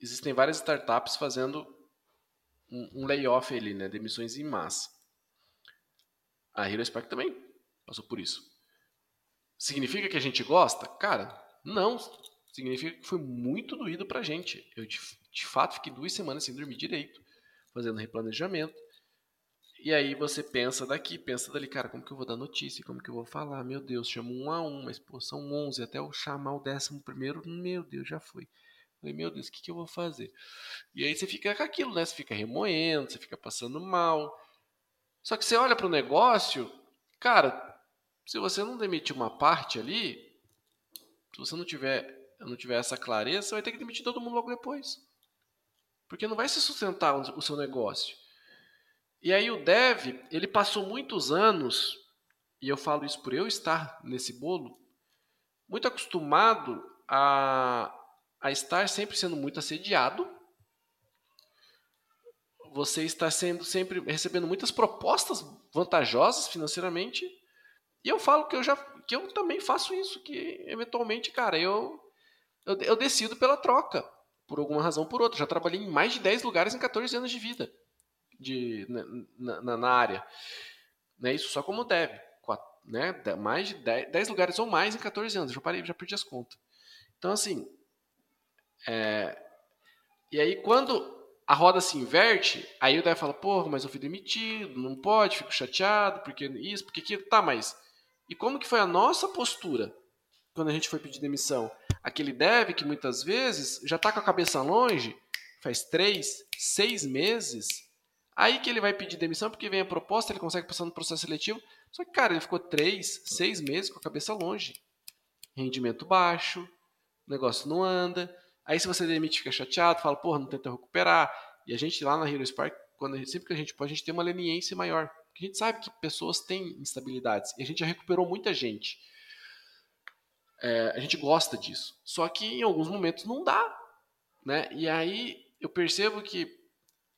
existem várias startups fazendo um, um layoff ali, né, demissões em massa. A Hero Spark também passou por isso. Significa que a gente gosta? Cara, não. Significa que foi muito doído pra gente. Eu, de, fato, fiquei duas semanas sem dormir direito, fazendo replanejamento. E aí você pensa daqui, pensa dali, cara, como que eu vou dar notícia? Como que eu vou falar? Meu Deus, chamo um a um, mas pô, são onze, até eu chamar o décimo primeiro, meu Deus, já foi. Falei, meu Deus, o que, que eu vou fazer? E aí você fica com aquilo, né? Você fica remoendo, você fica passando mal. Só que você olha para o negócio, cara, se você não demitir uma parte ali, se você não tiver, não tiver essa clareza, você vai ter que demitir todo mundo logo depois. Porque não vai se sustentar o seu negócio. E aí o dev, ele passou muitos anos, e eu falo isso por eu estar nesse bolo, muito acostumado a, a estar sempre sendo muito assediado. Você está sendo sempre recebendo muitas propostas vantajosas financeiramente. E eu falo que eu já que eu também faço isso, que eventualmente, cara, eu eu, eu decido pela troca, por alguma razão ou por outra. Já trabalhei em mais de 10 lugares em 14 anos de vida de, na, na, na área. Né, isso só como dev. Quatro, né, mais de 10, 10 lugares ou mais em 14 anos. Já parei, já perdi as contas. Então, assim. É, e aí, quando a roda se inverte, aí o dev fala: porra, mas eu fui demitido, não pode, fico chateado, porque isso, porque aquilo. Tá, mas. E como que foi a nossa postura quando a gente foi pedir demissão? Aquele dev que muitas vezes já está com a cabeça longe, faz três, seis meses, Aí que ele vai pedir demissão porque vem a proposta, ele consegue passar no processo seletivo. Só que, cara, ele ficou três, seis meses com a cabeça longe. Rendimento baixo, o negócio não anda. Aí se você demite, fica chateado, fala, porra, não tenta recuperar. E a gente lá na Hero Spark, quando, sempre que a gente pode, a gente tem uma leniência maior. Porque a gente sabe que pessoas têm instabilidades. E a gente já recuperou muita gente. É, a gente gosta disso. Só que em alguns momentos não dá. Né? E aí eu percebo que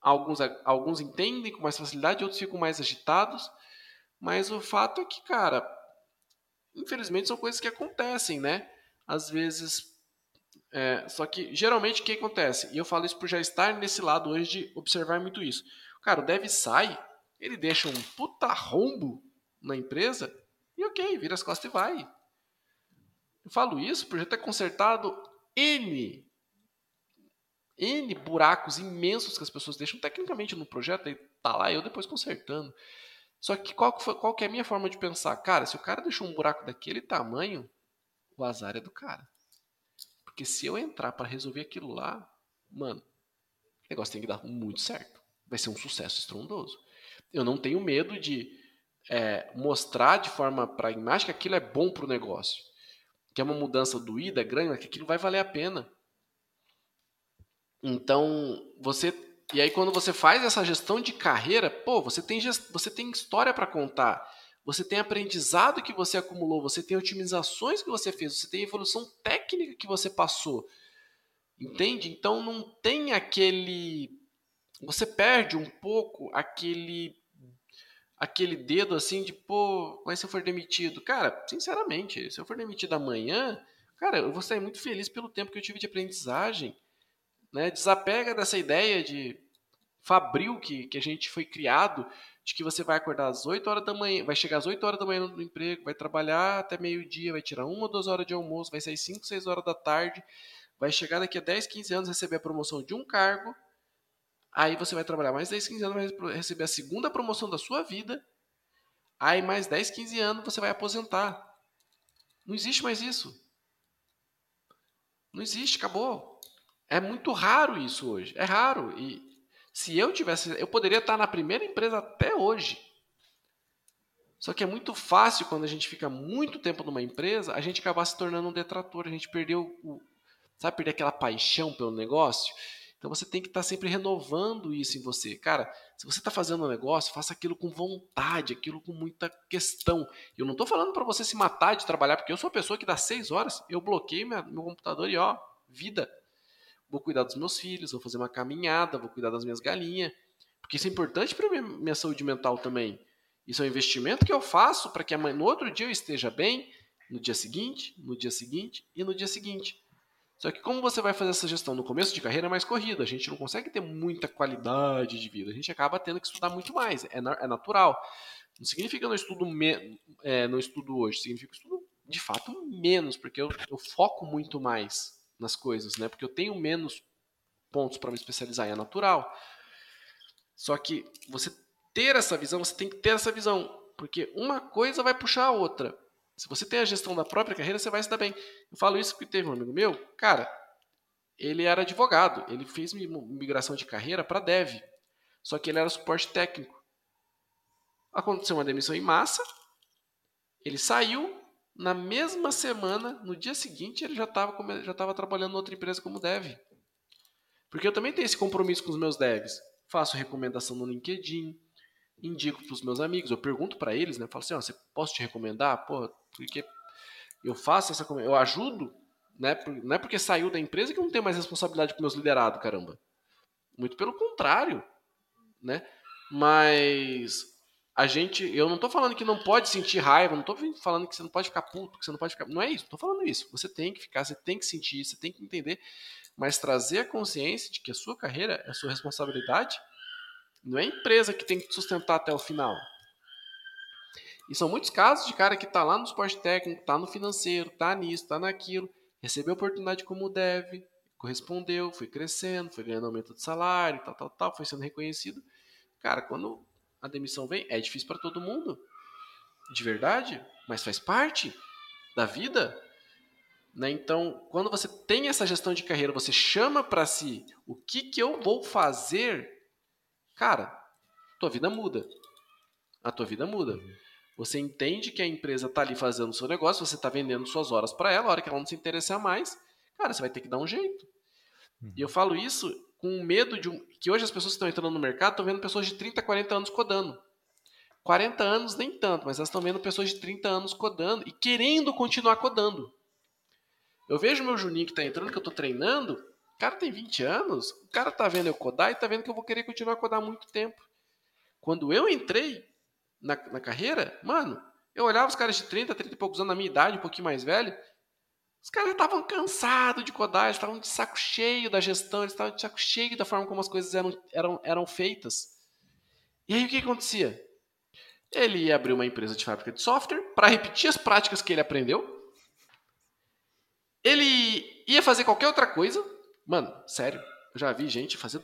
Alguns, alguns entendem com mais facilidade, outros ficam mais agitados. Mas o fato é que, cara, infelizmente são coisas que acontecem, né? Às vezes. É, só que geralmente o que acontece? E eu falo isso por já estar nesse lado hoje de observar muito isso. Cara, o dev sai, ele deixa um puta rombo na empresa e ok, vira as costas e vai. Eu falo isso por já ter consertado N N buracos imensos que as pessoas deixam tecnicamente no projeto, e tá lá eu depois consertando. Só que qual, que foi, qual que é a minha forma de pensar? Cara, se o cara deixou um buraco daquele tamanho, o azar é do cara. Porque se eu entrar para resolver aquilo lá, mano, o negócio tem que dar muito certo. Vai ser um sucesso estrondoso. Eu não tenho medo de é, mostrar de forma pragmática que aquilo é bom para o negócio. Que é uma mudança doída, grande, mas que aquilo vai valer a pena. Então, você. E aí, quando você faz essa gestão de carreira, pô, você tem, gest... você tem história para contar. Você tem aprendizado que você acumulou, você tem otimizações que você fez, você tem evolução técnica que você passou. Entende? Então não tem aquele. Você perde um pouco aquele aquele dedo assim de, pô, mas se eu for demitido? Cara, sinceramente, se eu for demitido amanhã, cara, eu vou sair muito feliz pelo tempo que eu tive de aprendizagem né? Desapega dessa ideia de fabril que, que a gente foi criado, de que você vai acordar às 8 horas da manhã, vai chegar às 8 horas da manhã no emprego, vai trabalhar até meio-dia, vai tirar uma ou duas horas de almoço, vai sair 5, 6 horas da tarde, vai chegar daqui a 10, 15 anos receber a promoção de um cargo, Aí você vai trabalhar mais 10, 15 anos, vai receber a segunda promoção da sua vida. Aí mais 10, 15 anos você vai aposentar. Não existe mais isso. Não existe, acabou. É muito raro isso hoje. É raro. E se eu tivesse. Eu poderia estar na primeira empresa até hoje. Só que é muito fácil quando a gente fica muito tempo numa empresa, a gente acabar se tornando um detrator, a gente perdeu o. Sabe, perder aquela paixão pelo negócio? Então você tem que estar sempre renovando isso em você. Cara, se você está fazendo um negócio, faça aquilo com vontade, aquilo com muita questão. Eu não estou falando para você se matar de trabalhar, porque eu sou a pessoa que dá seis horas, eu bloqueio minha, meu computador e ó, vida. Vou cuidar dos meus filhos, vou fazer uma caminhada, vou cuidar das minhas galinhas. Porque isso é importante para minha, minha saúde mental também. Isso é um investimento que eu faço para que no outro dia eu esteja bem, no dia seguinte, no dia seguinte e no dia seguinte. Só que como você vai fazer essa gestão no começo de carreira é mais corrida, a gente não consegue ter muita qualidade de vida, a gente acaba tendo que estudar muito mais, é, é natural. Não significa que eu não estudo, me, é, não estudo hoje, significa que eu estudo de fato menos, porque eu, eu foco muito mais nas coisas, né? Porque eu tenho menos pontos para me especializar, é natural. Só que você ter essa visão, você tem que ter essa visão, porque uma coisa vai puxar a outra. Se você tem a gestão da própria carreira, você vai se dar bem. Eu falo isso porque teve um amigo meu, cara, ele era advogado, ele fez migração de carreira para dev, só que ele era suporte técnico. Aconteceu uma demissão em massa, ele saiu, na mesma semana, no dia seguinte, ele já estava já trabalhando em outra empresa como dev. Porque eu também tenho esse compromisso com os meus devs. Faço recomendação no LinkedIn, indico para os meus amigos, eu pergunto para eles, né? Eu falo assim, ó, você posso te recomendar? Pô, porque eu faço essa, eu ajudo, né? Não é porque saiu da empresa que eu não tenho mais responsabilidade com meus liderados, caramba. Muito pelo contrário, né? Mas a gente, eu não estou falando que não pode sentir raiva, não estou falando que você não pode ficar puto, que você não pode ficar, não é isso, tô falando isso. Você tem que ficar, você tem que sentir, você tem que entender, mas trazer a consciência de que a sua carreira é a sua responsabilidade não é a empresa que tem que sustentar até o final. E são muitos casos de cara que está lá no esporte técnico, está no financeiro, está nisso, está naquilo, recebeu oportunidade como deve, correspondeu, foi crescendo, foi ganhando aumento de salário, tal, tal, tal, foi sendo reconhecido. Cara, quando a demissão vem, é difícil para todo mundo, de verdade, mas faz parte da vida. Né? Então, quando você tem essa gestão de carreira, você chama para si o que, que eu vou fazer Cara, tua vida muda. A tua vida muda. Você entende que a empresa está ali fazendo o seu negócio, você está vendendo suas horas para ela, a hora que ela não se interessar mais, cara, você vai ter que dar um jeito. Uhum. E eu falo isso com medo de um, que hoje as pessoas que estão entrando no mercado estão vendo pessoas de 30, 40 anos codando. 40 anos nem tanto, mas elas estão vendo pessoas de 30 anos codando e querendo continuar codando. Eu vejo meu Juninho que está entrando, que eu estou treinando, o cara tem 20 anos, o cara tá vendo eu codar e tá vendo que eu vou querer continuar a codar muito tempo. Quando eu entrei na, na carreira, mano, eu olhava os caras de 30, 30 e poucos anos na minha idade, um pouquinho mais velho, os caras estavam cansados de codar, eles estavam de saco cheio da gestão, eles estavam de saco cheio da forma como as coisas eram, eram, eram feitas. E aí o que acontecia? Ele ia abrir uma empresa de fábrica de software para repetir as práticas que ele aprendeu. Ele ia fazer qualquer outra coisa, Mano, sério, eu já vi gente fazendo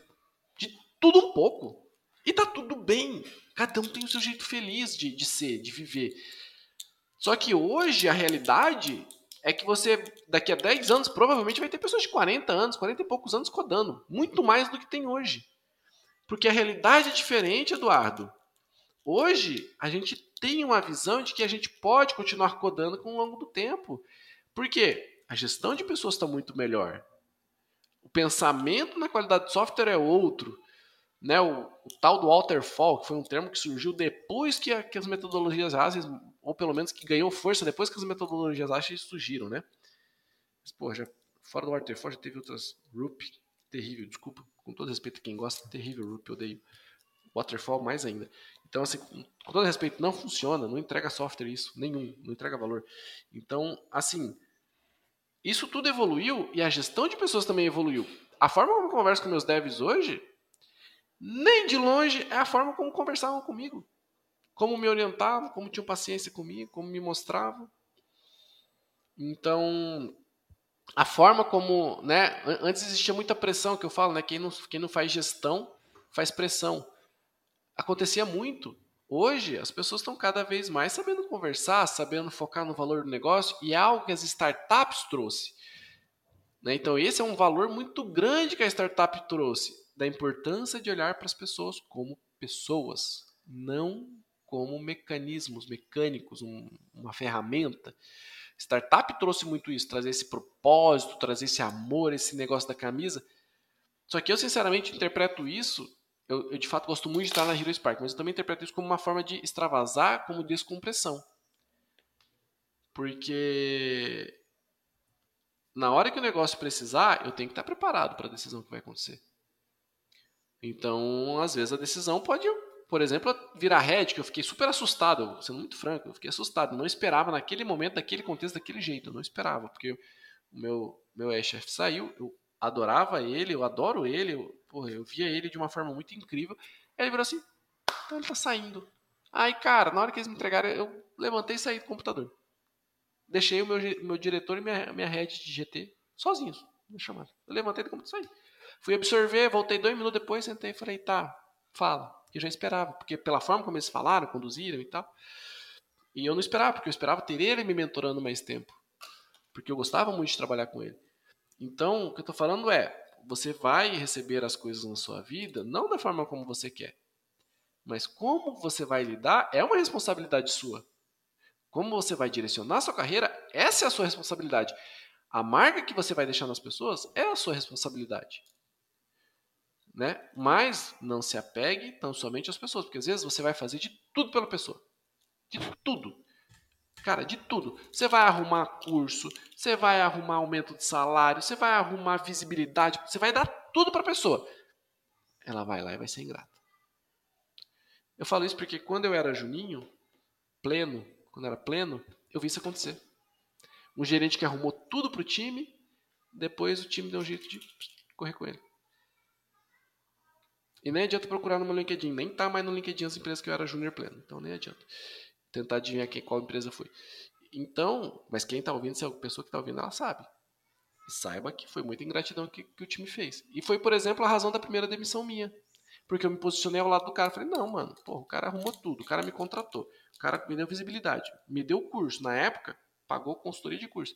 de tudo um pouco. E tá tudo bem. Cada um tem o seu jeito feliz de, de ser, de viver. Só que hoje a realidade é que você, daqui a 10 anos, provavelmente vai ter pessoas de 40 anos, 40 e poucos anos codando. Muito mais do que tem hoje. Porque a realidade é diferente, Eduardo. Hoje, a gente tem uma visão de que a gente pode continuar codando com o longo do tempo. Por quê? A gestão de pessoas está muito melhor pensamento na qualidade de software é outro. Né, o, o, tal do waterfall, que foi um termo que surgiu depois que, a, que, as metodologias ágeis, ou pelo menos que ganhou força depois que as metodologias ágeis surgiram, né? Mas, pô, já, fora do waterfall já teve outras, RUP, terrível, desculpa, com todo respeito a quem gosta, terrível RUP, eu odeio. Waterfall mais ainda. Então, assim, com todo respeito, não funciona, não entrega software isso, nenhum, não entrega valor. Então, assim, isso tudo evoluiu e a gestão de pessoas também evoluiu. A forma como eu converso com meus devs hoje, nem de longe é a forma como conversavam comigo. Como me orientavam, como tinham paciência comigo, como me mostravam. Então, a forma como, né, antes existia muita pressão que eu falo, né, quem não, quem não faz gestão faz pressão. Acontecia muito. Hoje, as pessoas estão cada vez mais sabendo conversar, sabendo focar no valor do negócio, e é algo que as startups trouxe. Né? Então, esse é um valor muito grande que a startup trouxe, da importância de olhar para as pessoas como pessoas, não como mecanismos mecânicos, um, uma ferramenta. Startup trouxe muito isso, trazer esse propósito, trazer esse amor, esse negócio da camisa. Só que eu, sinceramente, interpreto isso. Eu, eu de fato gosto muito de estar na Hero Spark, mas eu também interpreto isso como uma forma de extravasar como descompressão. Porque na hora que o negócio precisar, eu tenho que estar preparado para a decisão que vai acontecer. Então, às vezes a decisão pode, por exemplo, virar head, que eu fiquei super assustado, sendo muito franco, eu fiquei assustado, não esperava naquele momento, naquele contexto, daquele jeito, eu não esperava, porque o meu meu ex-chefe saiu, eu adorava ele, eu adoro ele, eu, porra, eu via ele de uma forma muito incrível. Aí ele virou assim, então ele tá saindo. Aí, cara, na hora que eles me entregaram, eu levantei e saí do computador. Deixei o meu, meu diretor e minha, minha head de GT sozinhos, me chamada. Eu levantei do computador e saí. Fui absorver, voltei dois minutos depois, sentei e falei, tá, fala. Eu já esperava, porque pela forma como eles falaram, conduziram e tal. E eu não esperava, porque eu esperava ter ele me mentorando mais tempo. Porque eu gostava muito de trabalhar com ele. Então, o que eu estou falando é, você vai receber as coisas na sua vida não da forma como você quer, mas como você vai lidar é uma responsabilidade sua. Como você vai direcionar a sua carreira, essa é a sua responsabilidade. A marca que você vai deixar nas pessoas é a sua responsabilidade né? Mas não se apegue tão somente às pessoas, porque às vezes você vai fazer de tudo pela pessoa. De tudo. Cara, de tudo. Você vai arrumar curso, você vai arrumar aumento de salário, você vai arrumar visibilidade, você vai dar tudo para a pessoa. Ela vai lá e vai ser ingrata. Eu falo isso porque quando eu era Juninho, pleno, quando era pleno, eu vi isso acontecer. Um gerente que arrumou tudo para o time, depois o time deu um jeito de correr com ele. E nem adianta procurar no meu LinkedIn. Nem tá mais no LinkedIn as empresas que eu era júnior pleno. Então nem adianta. Tentar adivinhar quem, qual empresa foi. Então, mas quem tá ouvindo, se é a pessoa que tá ouvindo, ela sabe. E saiba que foi muita ingratidão que, que o time fez. E foi, por exemplo, a razão da primeira demissão minha. Porque eu me posicionei ao lado do cara. Falei, não, mano, pô, o cara arrumou tudo. O cara me contratou. O cara me deu visibilidade. Me deu curso. Na época, pagou consultoria de curso.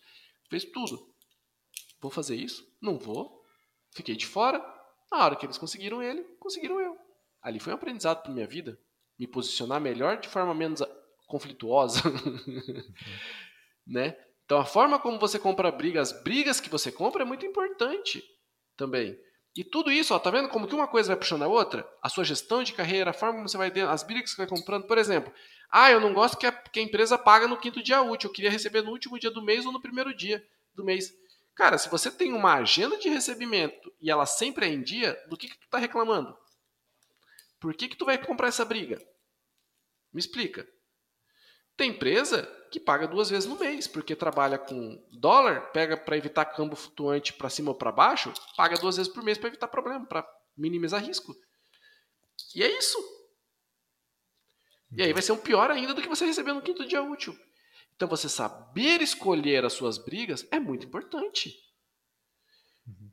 Fez tudo. Vou fazer isso? Não vou. Fiquei de fora na hora que eles conseguiram ele, conseguiram eu. Ali foi um aprendizado para minha vida. Me posicionar melhor de forma menos conflituosa. [laughs] né? Então a forma como você compra briga, as brigas que você compra é muito importante também. E tudo isso, ó, tá vendo como que uma coisa vai puxando a outra? A sua gestão de carreira, a forma como você vai as brigas que você vai comprando. Por exemplo, ah, eu não gosto que a, que a empresa paga no quinto dia útil, eu queria receber no último dia do mês ou no primeiro dia do mês. Cara, se você tem uma agenda de recebimento e ela sempre é em dia, do que, que tu está reclamando? Por que, que tu vai comprar essa briga? Me explica. Tem empresa que paga duas vezes no mês, porque trabalha com dólar, pega para evitar câmbio flutuante para cima ou para baixo, paga duas vezes por mês para evitar problema, para minimizar risco. E é isso. E aí vai ser um pior ainda do que você receber no quinto dia útil. Então, você saber escolher as suas brigas é muito importante.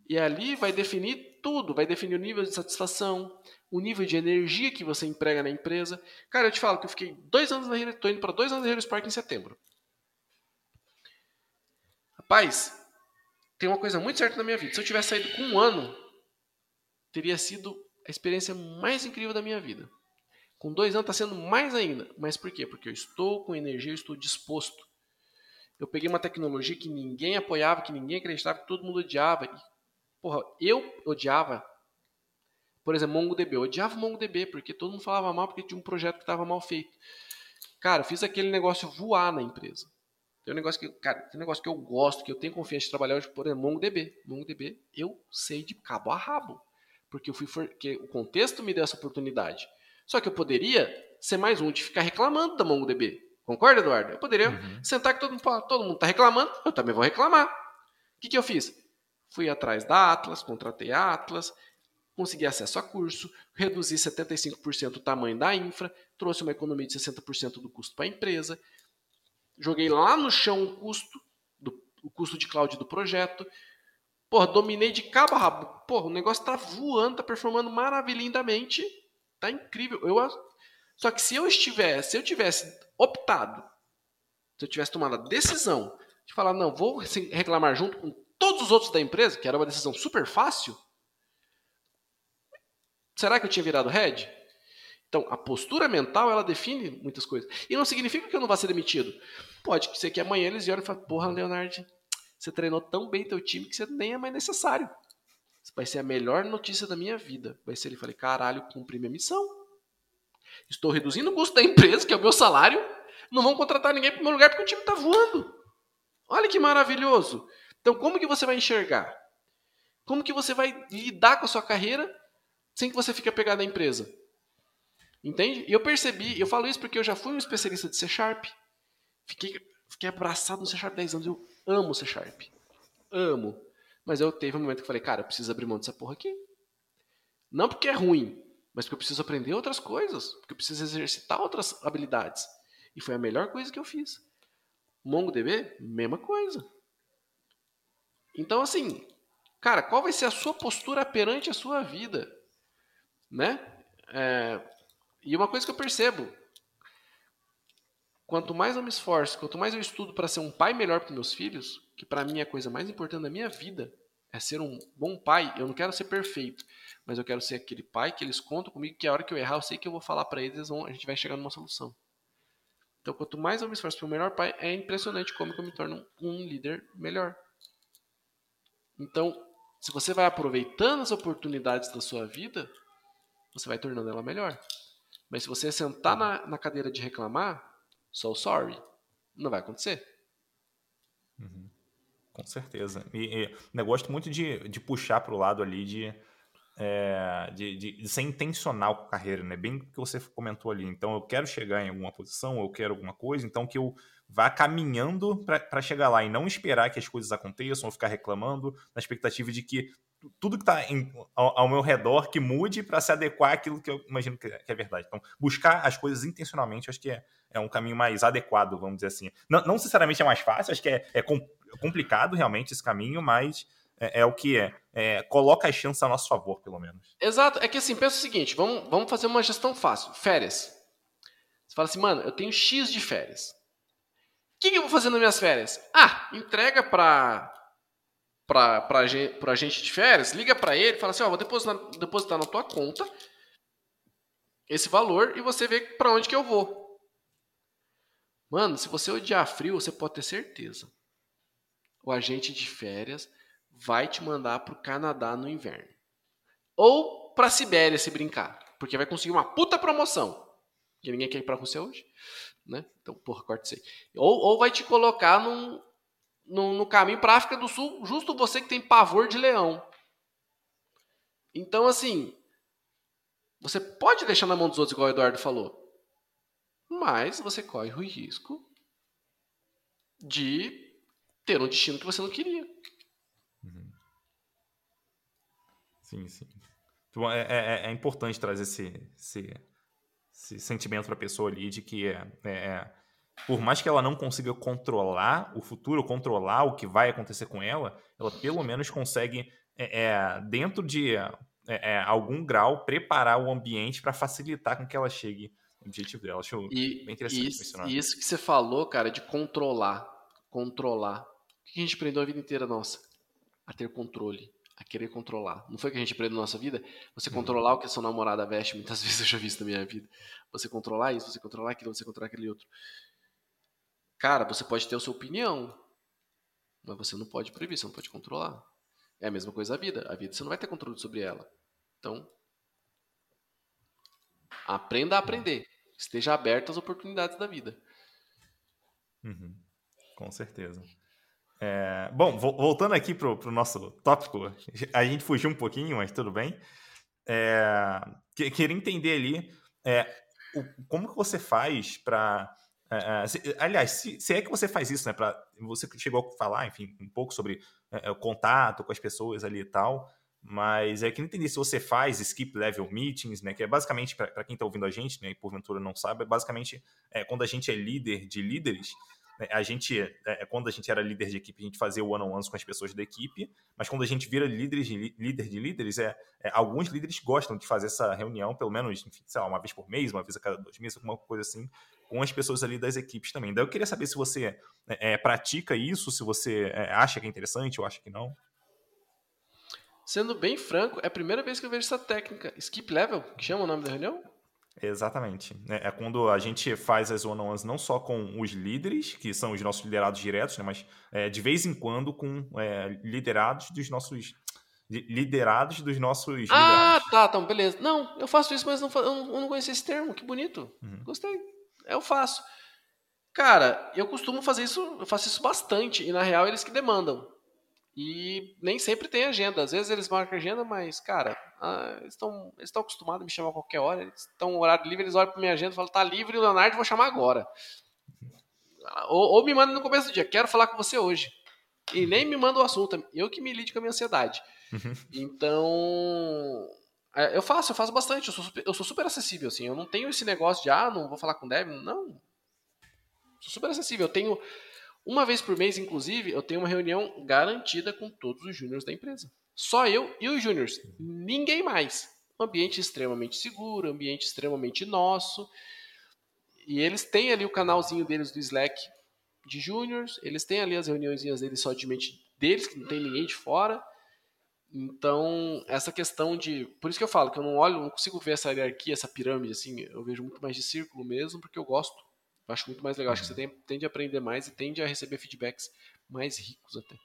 E ali vai definir tudo, vai definir o nível de satisfação, o nível de energia que você emprega na empresa. Cara, eu te falo que eu fiquei dois anos na Hero, tô indo para dois anos na Hero Spark em setembro. Rapaz, tem uma coisa muito certa na minha vida. Se eu tivesse saído com um ano, teria sido a experiência mais incrível da minha vida. Com dois anos está sendo mais ainda. Mas por quê? Porque eu estou com energia, eu estou disposto. Eu peguei uma tecnologia que ninguém apoiava, que ninguém acreditava, que todo mundo odiava. E, porra, eu odiava. Por exemplo, MongoDB. Eu odiava MongoDB, porque todo mundo falava mal porque tinha um projeto que estava mal feito. Cara, eu fiz aquele negócio voar na empresa. Tem um negócio que, cara, tem um negócio que eu gosto, que eu tenho confiança de trabalhar hoje, por exemplo, MongoDB. MongoDB, eu sei de cabo a rabo. Porque eu fui o contexto me deu essa oportunidade. Só que eu poderia ser mais um de ficar reclamando da MongoDB. Concorda, Eduardo? Eu poderia uhum. sentar que todo mundo fala, todo mundo está reclamando, eu também vou reclamar. O que, que eu fiz? Fui atrás da Atlas, contratei a Atlas, consegui acesso a curso, reduzi 75% o tamanho da infra, trouxe uma economia de 60% do custo para a empresa, joguei lá no chão o custo, do, o custo de cloud do projeto. Porra, dominei de cabo a rabo. Porra, o negócio tá voando, tá performando maravilhosamente. Tá incrível. Eu, só que se eu estivesse, se eu tivesse optado, se eu tivesse tomado a decisão de falar, não, vou reclamar junto com todos os outros da empresa, que era uma decisão super fácil, será que eu tinha virado head? Então, a postura mental, ela define muitas coisas. E não significa que eu não vá ser demitido. Pode ser que amanhã eles vieram e falem, porra, Leonardo, você treinou tão bem teu time que você nem é mais necessário. Vai ser a melhor notícia da minha vida. Vai ser ele falei, caralho, cumpri minha missão. Estou reduzindo o custo da empresa, que é o meu salário. Não vão contratar ninguém para o meu lugar porque o time está voando. Olha que maravilhoso. Então, como que você vai enxergar? Como que você vai lidar com a sua carreira sem que você fique apegado à empresa? Entende? E eu percebi, eu falo isso porque eu já fui um especialista de C Sharp. Fiquei, fiquei abraçado no C Sharp 10 anos. Eu amo C Sharp. Amo. Mas eu teve um momento que eu falei, cara, eu preciso abrir mão dessa porra aqui. Não porque é ruim, mas porque eu preciso aprender outras coisas. Porque eu preciso exercitar outras habilidades. E foi a melhor coisa que eu fiz. MongoDB, mesma coisa. Então, assim, cara, qual vai ser a sua postura perante a sua vida? Né? É, e uma coisa que eu percebo, quanto mais eu me esforço, quanto mais eu estudo para ser um pai melhor para meus filhos, que para mim é a coisa mais importante da minha vida, é ser um bom pai. Eu não quero ser perfeito, mas eu quero ser aquele pai que eles contam comigo que a hora que eu errar, eu sei que eu vou falar para eles, vão, a gente vai chegar numa solução. Então, quanto mais eu me esforço para o melhor pai, é impressionante como eu me torno um líder melhor. Então, se você vai aproveitando as oportunidades da sua vida, você vai tornando ela melhor. Mas se você sentar na, na cadeira de reclamar, so sorry, não vai acontecer. Uhum. Com certeza. E, e eu gosto muito de, de puxar para o lado ali de, é, de, de, de, ser intencional com a carreira, né? Bem que você comentou ali. Então, eu quero chegar em alguma posição, eu quero alguma coisa, então que eu vá caminhando para chegar lá e não esperar que as coisas aconteçam ou ficar reclamando na expectativa de que tudo que está ao, ao, meu redor que mude para se adequar àquilo que eu imagino que é, que é, verdade. Então, buscar as coisas intencionalmente, acho que é, é um caminho mais adequado, vamos dizer assim. Não, não necessariamente é mais fácil, acho que é, é complicado realmente esse caminho, mas é, é o que é. é. Coloca as chances a nosso favor, pelo menos. Exato. É que assim, pensa o seguinte: vamos, vamos fazer uma gestão fácil. Férias. Você fala assim, mano, eu tenho X de férias. O que, que eu vou fazer nas minhas férias? Ah, entrega para para agente de férias, liga para ele, fala assim, ó, vou depositar, depositar na tua conta esse valor e você vê para onde que eu vou. Mano, se você odiar frio, você pode ter certeza. O agente de férias vai te mandar para o Canadá no inverno. Ou para a Sibéria se brincar, porque vai conseguir uma puta promoção. Que ninguém quer ir para a Rússia hoje, né? Então, porra, corta isso aí. Ou, ou vai te colocar num, no, no caminho para a África do Sul, justo você que tem pavor de leão. Então, assim, você pode deixar na mão dos outros, igual o Eduardo falou, mas você corre o risco de ter um destino que você não queria. Uhum. Sim, sim. Então, é, é, é importante trazer esse, esse, esse sentimento para a pessoa ali de que é, é, é por mais que ela não consiga controlar o futuro, controlar o que vai acontecer com ela, ela pelo menos consegue, é, é, dentro de é, algum grau, preparar o ambiente para facilitar com que ela chegue no objetivo dela. Acho e, bem interessante isso, E isso que você falou, cara, de controlar. Controlar. O que a gente aprendeu a vida inteira nossa? A ter controle. A querer controlar. Não foi o que a gente aprendeu na nossa vida? Você uhum. controlar o que a sua namorada veste, muitas [laughs] vezes eu já vi isso na minha vida. Você controlar isso, você controlar aquilo, você controlar aquele outro. Cara, você pode ter a sua opinião, mas você não pode proibir, você não pode controlar. É a mesma coisa a vida. A vida você não vai ter controle sobre ela. Então, aprenda a aprender. Esteja aberto às oportunidades da vida. Uhum. Com certeza. É, bom, voltando aqui para o nosso tópico, a gente fugiu um pouquinho, mas tudo bem. É, queria entender ali é, o, como que você faz para é, é, aliás, se, se, é que você faz isso, né? Pra, você chegou a falar, enfim, um pouco sobre é, o contato com as pessoas ali e tal, mas é que não entendi se você faz skip level meetings, né? Que é basicamente, para quem está ouvindo a gente, né? E porventura não sabe, é basicamente quando a gente é líder de líderes, a gente, é, quando a gente era líder de equipe, a gente fazia one-on-ones com as pessoas da equipe, mas quando a gente vira líder de, líder de líderes, é, é, alguns líderes gostam de fazer essa reunião, pelo menos, enfim, sei lá, uma vez por mês, uma vez a cada dois meses, alguma coisa assim, com as pessoas ali das equipes também. Daí eu queria saber se você é, é pratica isso, se você é, acha que é interessante ou acha que não. Sendo bem franco, é a primeira vez que eu vejo essa técnica. Skip level, que chama o nome da reunião? Exatamente. É, é quando a gente faz as one-on-ones não só com os líderes, que são os nossos liderados diretos, né, mas é, de vez em quando com é, liderados dos nossos. Liderados dos nossos. Ah, liderados. tá, então, beleza. Não, eu faço isso, mas não, eu não conhecia esse termo. Que bonito. Uhum. Gostei. Eu faço. Cara, eu costumo fazer isso, eu faço isso bastante, e na real eles que demandam. E nem sempre tem agenda. Às vezes eles marcam agenda, mas, cara, ah, eles estão eles acostumados a me chamar a qualquer hora. Eles estão no horário livre, eles olham para minha agenda e falam, tá livre, Leonardo, vou chamar agora. Ou, ou me manda no começo do dia, quero falar com você hoje. E nem me manda o assunto, eu que me lide com a minha ansiedade. Uhum. Então, é, eu faço, eu faço bastante, eu sou, super, eu sou super acessível, assim, eu não tenho esse negócio de, ah, não vou falar com o dev, não. Sou super acessível, eu tenho uma vez por mês, inclusive, eu tenho uma reunião garantida com todos os júniores da empresa. Só eu e os júniores, ninguém mais. ambiente extremamente seguro, ambiente extremamente nosso. E eles têm ali o canalzinho deles do Slack de júniors, eles têm ali as reuniõezinhas deles só de mente deles, que não tem ninguém de fora. Então, essa questão de. Por isso que eu falo que eu não olho, não consigo ver essa hierarquia, essa pirâmide, assim, eu vejo muito mais de círculo mesmo, porque eu gosto eu acho muito mais legal. Acho que você uhum. tem, tende a aprender mais e tende a receber feedbacks mais ricos até.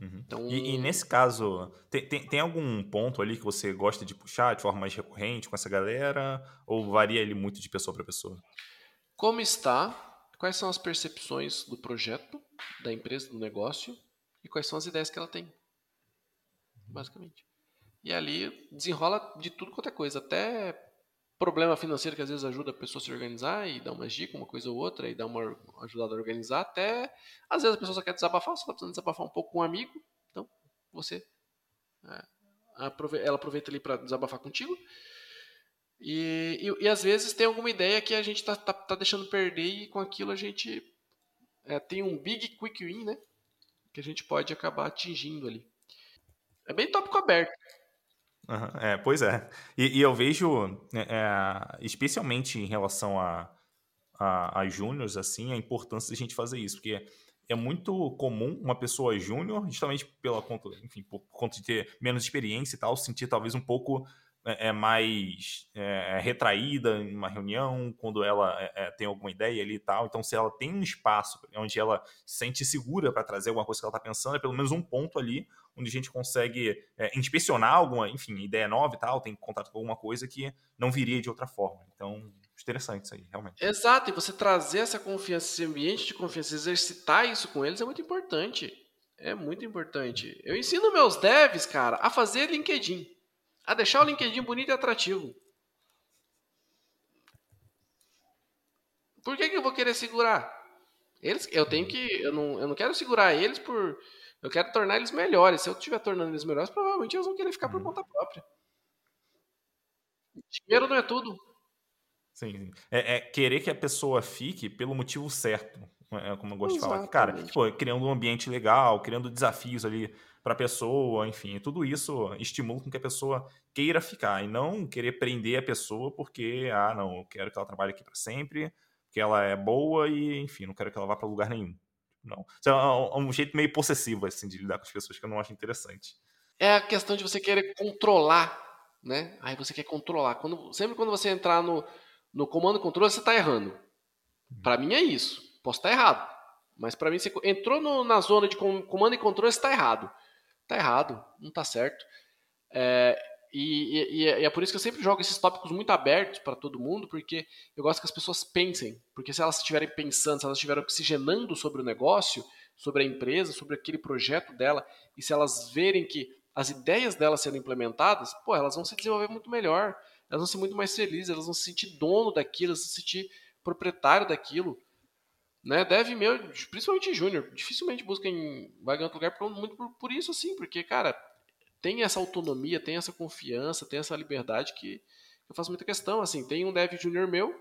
Uhum. Então... E, e, nesse caso, tem, tem, tem, algum ponto ali que você gosta de puxar de forma mais recorrente com essa galera? Ou varia ele muito de pessoa para pessoa? Como está? Quais são as percepções do projeto, da empresa, do negócio? E quais são as ideias que ela tem? Basicamente. E ali desenrola de tudo quanto é coisa, até problema financeiro que às vezes ajuda a pessoa a se organizar e dar uma dica, uma coisa ou outra, e dar uma ajudada a organizar, até às vezes a pessoa só quer desabafar, só está precisando desabafar um pouco com um amigo, então você é, ela aproveita ali para desabafar contigo. E, e, e, às vezes tem alguma ideia que a gente está tá, tá deixando perder e com aquilo a gente é, tem um big quick win, né? Que a gente pode acabar atingindo ali. É bem tópico aberto. Uhum, é, pois é. E, e eu vejo, é, é, especialmente em relação a, a, a júniors, assim, a importância da gente fazer isso, porque é muito comum uma pessoa júnior, justamente pela conta, enfim, por conta de ter menos experiência e tal, sentir talvez um pouco é, é mais é, retraída em uma reunião, quando ela é, é, tem alguma ideia ali e tal. Então, se ela tem um espaço onde ela se sente segura para trazer alguma coisa que ela está pensando, é pelo menos um ponto ali onde a gente consegue é, inspecionar alguma, enfim, ideia nova e tal, tem contato com alguma coisa que não viria de outra forma. Então, interessante isso aí, realmente. Exato, e você trazer essa confiança, esse ambiente de confiança, exercitar isso com eles é muito importante. É muito importante. Eu ensino meus devs, cara, a fazer LinkedIn a deixar o LinkedIn bonito e atrativo. Por que, que eu vou querer segurar? Eles, eu tenho que, eu não, eu não quero segurar eles por, eu quero tornar eles melhores. Se eu estiver tornando eles melhores, provavelmente eles vão querer ficar por uhum. conta própria. Dinheiro não é tudo. Sim, sim. É, é, querer que a pessoa fique pelo motivo certo, é como eu gosto Exatamente. de falar. Cara, pô, criando um ambiente legal, criando desafios ali para a pessoa, enfim, tudo isso estimula com que a pessoa queira ficar e não querer prender a pessoa porque, ah, não, eu quero que ela trabalhe aqui para sempre, que ela é boa e, enfim, não quero que ela vá para lugar nenhum. Não. Isso é um, jeito meio possessivo, assim, de lidar com as pessoas que eu não acho interessante. É a questão de você querer controlar, né? Aí você quer controlar. Quando, sempre quando você entrar no, no comando controle, você está errando. Para mim é isso. Posso estar tá errado. Mas para mim, você entrou no, na zona de comando e controle, você está errado tá errado, não tá certo. É, e, e, e, é por isso que eu sempre jogo esses tópicos muito abertos para todo mundo, porque eu gosto que as pessoas pensem. Porque se elas estiverem pensando, se elas estiverem oxigenando sobre o negócio, sobre a empresa, sobre aquele projeto dela, e se elas verem que as ideias delas sendo implementadas, pô, elas vão se desenvolver muito melhor, elas vão ser muito mais felizes, elas vão se sentir dono daquilo, elas vão se sentir proprietário daquilo. Né? Deve meu, principalmente júnior, dificilmente busca em vaga em outro lugar por, muito por, por, isso assim, porque, cara, tem essa autonomia, tem essa confiança, tem essa liberdade que eu faço muita questão, assim, tem um dev júnior meu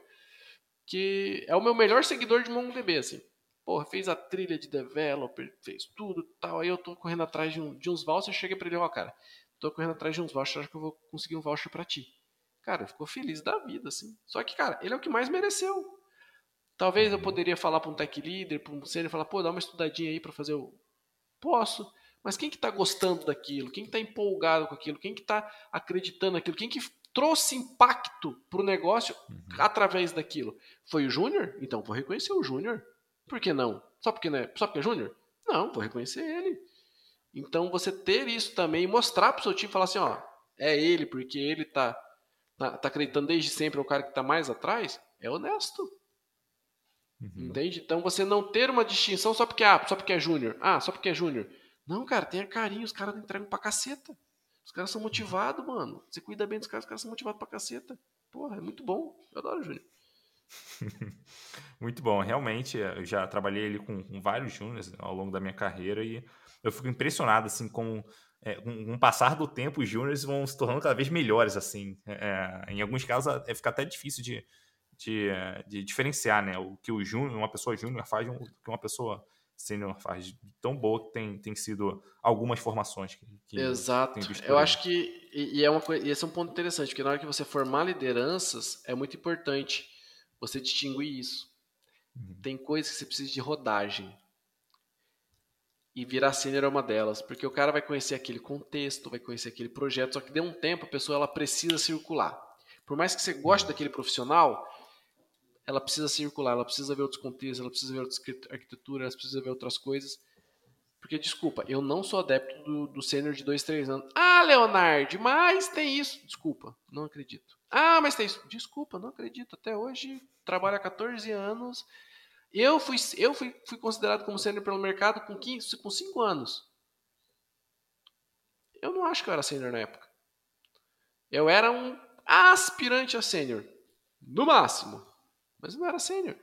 que é o meu melhor seguidor de MongoDB, assim. porra, fez a trilha de developer, fez tudo tal. Aí eu tô correndo atrás de, um, de uns vouchers, cheguei pra ele, ó, oh, cara, tô correndo atrás de uns vouchers, acho que eu vou conseguir um voucher para ti. Cara, ficou feliz da vida, assim. Só que, cara, ele é o que mais mereceu. Talvez eu poderia falar para um tech leader, para um sênior, falar, pô, dá uma estudadinha aí para fazer o. Posso. Mas quem que tá gostando daquilo? Quem que tá empolgado com aquilo? Quem que tá acreditando naquilo? Quem que trouxe impacto pro negócio uhum. através daquilo? Foi o Júnior? Então vou reconhecer o Júnior. Por que não? Só porque, né? Só porque é Júnior? Não, vou reconhecer ele. Então você ter isso também e mostrar pro seu time falar assim, ó, é ele, porque ele tá tá, tá acreditando desde sempre, é o cara que está mais atrás, é honesto. Uhum. Entende? Então você não ter uma distinção só porque, ah, só porque é júnior. Ah, só porque é júnior. Não, cara, tenha carinho, os caras entregam pra caceta. Os caras são motivados, mano. Você cuida bem dos caras, os caras são motivados pra caceta. Porra, é muito bom. Eu adoro o Júnior. [laughs] muito bom. Realmente, eu já trabalhei ali com, com vários júniores ao longo da minha carreira e eu fico impressionado, assim, com é, com, o passar do tempo, os júniores vão se tornando cada vez melhores, assim. É, é em alguns casos, é, fica até difícil de, de, de diferenciar, né? O que o júnior, uma pessoa júnior faz o que uma pessoa sênior faz. Tão boa que tem, tem sido algumas formações que, que Exato. Eu acho que, e, é uma, e esse é um ponto interessante, porque na hora que você formar lideranças, é muito importante você distinguir isso. Uhum. Tem coisas que você precisa de rodagem e virar sênior é uma delas, porque o cara vai conhecer aquele contexto, vai conhecer aquele projeto, só que de um tempo a pessoa ela precisa circular. Por mais que você goste daquele profissional, ela precisa circular, ela precisa ver outros contextos, ela precisa ver outras arquiteturas, ela precisa ver outras coisas. Porque, desculpa, eu não sou adepto do, do sênior de 2, 3 anos. Ah, Leonardo, mas tem isso. Desculpa, não acredito. Ah, mas tem isso. Desculpa, não acredito. Até hoje, trabalho há 14 anos, eu fui, eu fui, fui considerado como sênior pelo mercado com 15, com 5 anos. Eu não acho que eu era sênior na época. Eu era um aspirante a sênior, no máximo, mas não era sênior.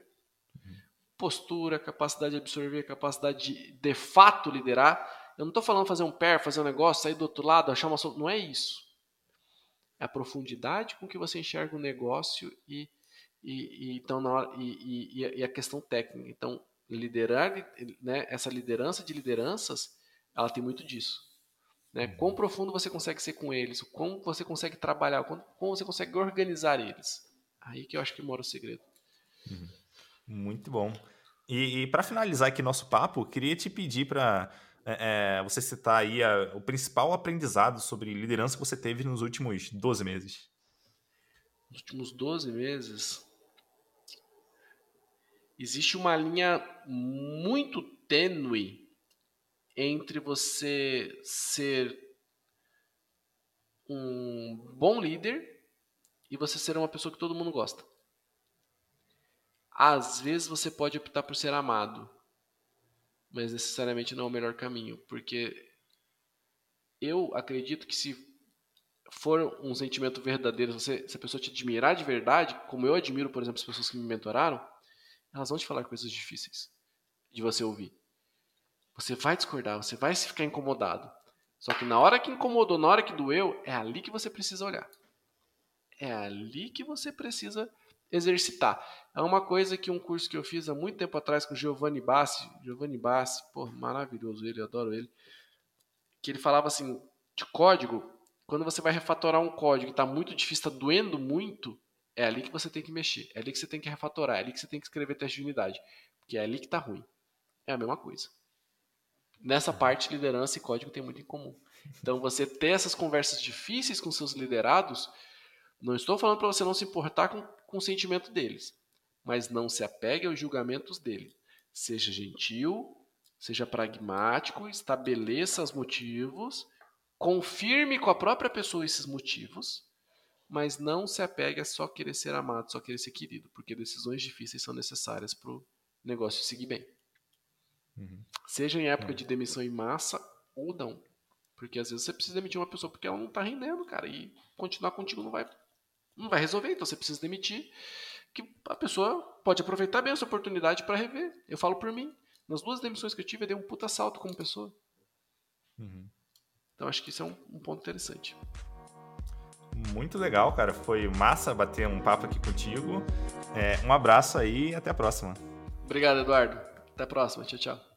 Postura, capacidade de absorver, capacidade de de fato liderar. Eu não estou falando fazer um pair, fazer um negócio, sair do outro lado, achar uma solução. Não é isso. É a profundidade com que você enxerga o negócio e e, e então na hora, e, e, e, a questão técnica. Então, liderar, né, essa liderança de lideranças, ela tem muito disso. Né? Uhum. Quão profundo você consegue ser com eles, como você consegue trabalhar, como, como você consegue organizar eles. Aí que eu acho que mora o segredo. Uhum. Muito bom. E, e para finalizar aqui nosso papo, queria te pedir para é, é, você citar aí a, o principal aprendizado sobre liderança que você teve nos últimos 12 meses. Nos últimos 12 meses, existe uma linha muito tênue entre você ser um bom líder e você ser uma pessoa que todo mundo gosta. Às vezes você pode optar por ser amado, mas necessariamente não é o melhor caminho, porque eu acredito que se for um sentimento verdadeiro, você, se a pessoa te admirar de verdade, como eu admiro, por exemplo, as pessoas que me mentoraram, elas vão te falar coisas difíceis de você ouvir. Você vai discordar, você vai se ficar incomodado. Só que na hora que incomodou, na hora que doeu, é ali que você precisa olhar. É ali que você precisa exercitar. É uma coisa que um curso que eu fiz há muito tempo atrás com Giovanni Bassi, Giovanni Bassi, pô, maravilhoso ele, eu adoro ele, que ele falava assim, de código, quando você vai refatorar um código que está muito difícil, está doendo muito, é ali que você tem que mexer, é ali que você tem que refatorar, é ali que você tem que escrever teste de unidade, porque é ali que está ruim. É a mesma coisa. Nessa parte, liderança e código tem muito em comum. Então, você ter essas conversas difíceis com seus liderados, não estou falando para você não se importar com, com o sentimento deles, mas não se apegue aos julgamentos dele. Seja gentil, seja pragmático, estabeleça os motivos, confirme com a própria pessoa esses motivos mas não se apegue a só querer ser amado, só querer ser querido, porque decisões difíceis são necessárias para o negócio seguir bem. Uhum. Seja em época de demissão em massa ou não. Porque às vezes você precisa demitir uma pessoa porque ela não está rendendo, cara, e continuar contigo não vai, não vai resolver, então você precisa demitir, que a pessoa pode aproveitar bem essa oportunidade para rever. Eu falo por mim. Nas duas demissões que eu tive, eu dei um puta salto como pessoa. Uhum. Então acho que isso é um, um ponto interessante muito legal, cara. Foi massa bater um papo aqui contigo. É, um abraço aí e até a próxima. Obrigado, Eduardo. Até a próxima. Tchau, tchau.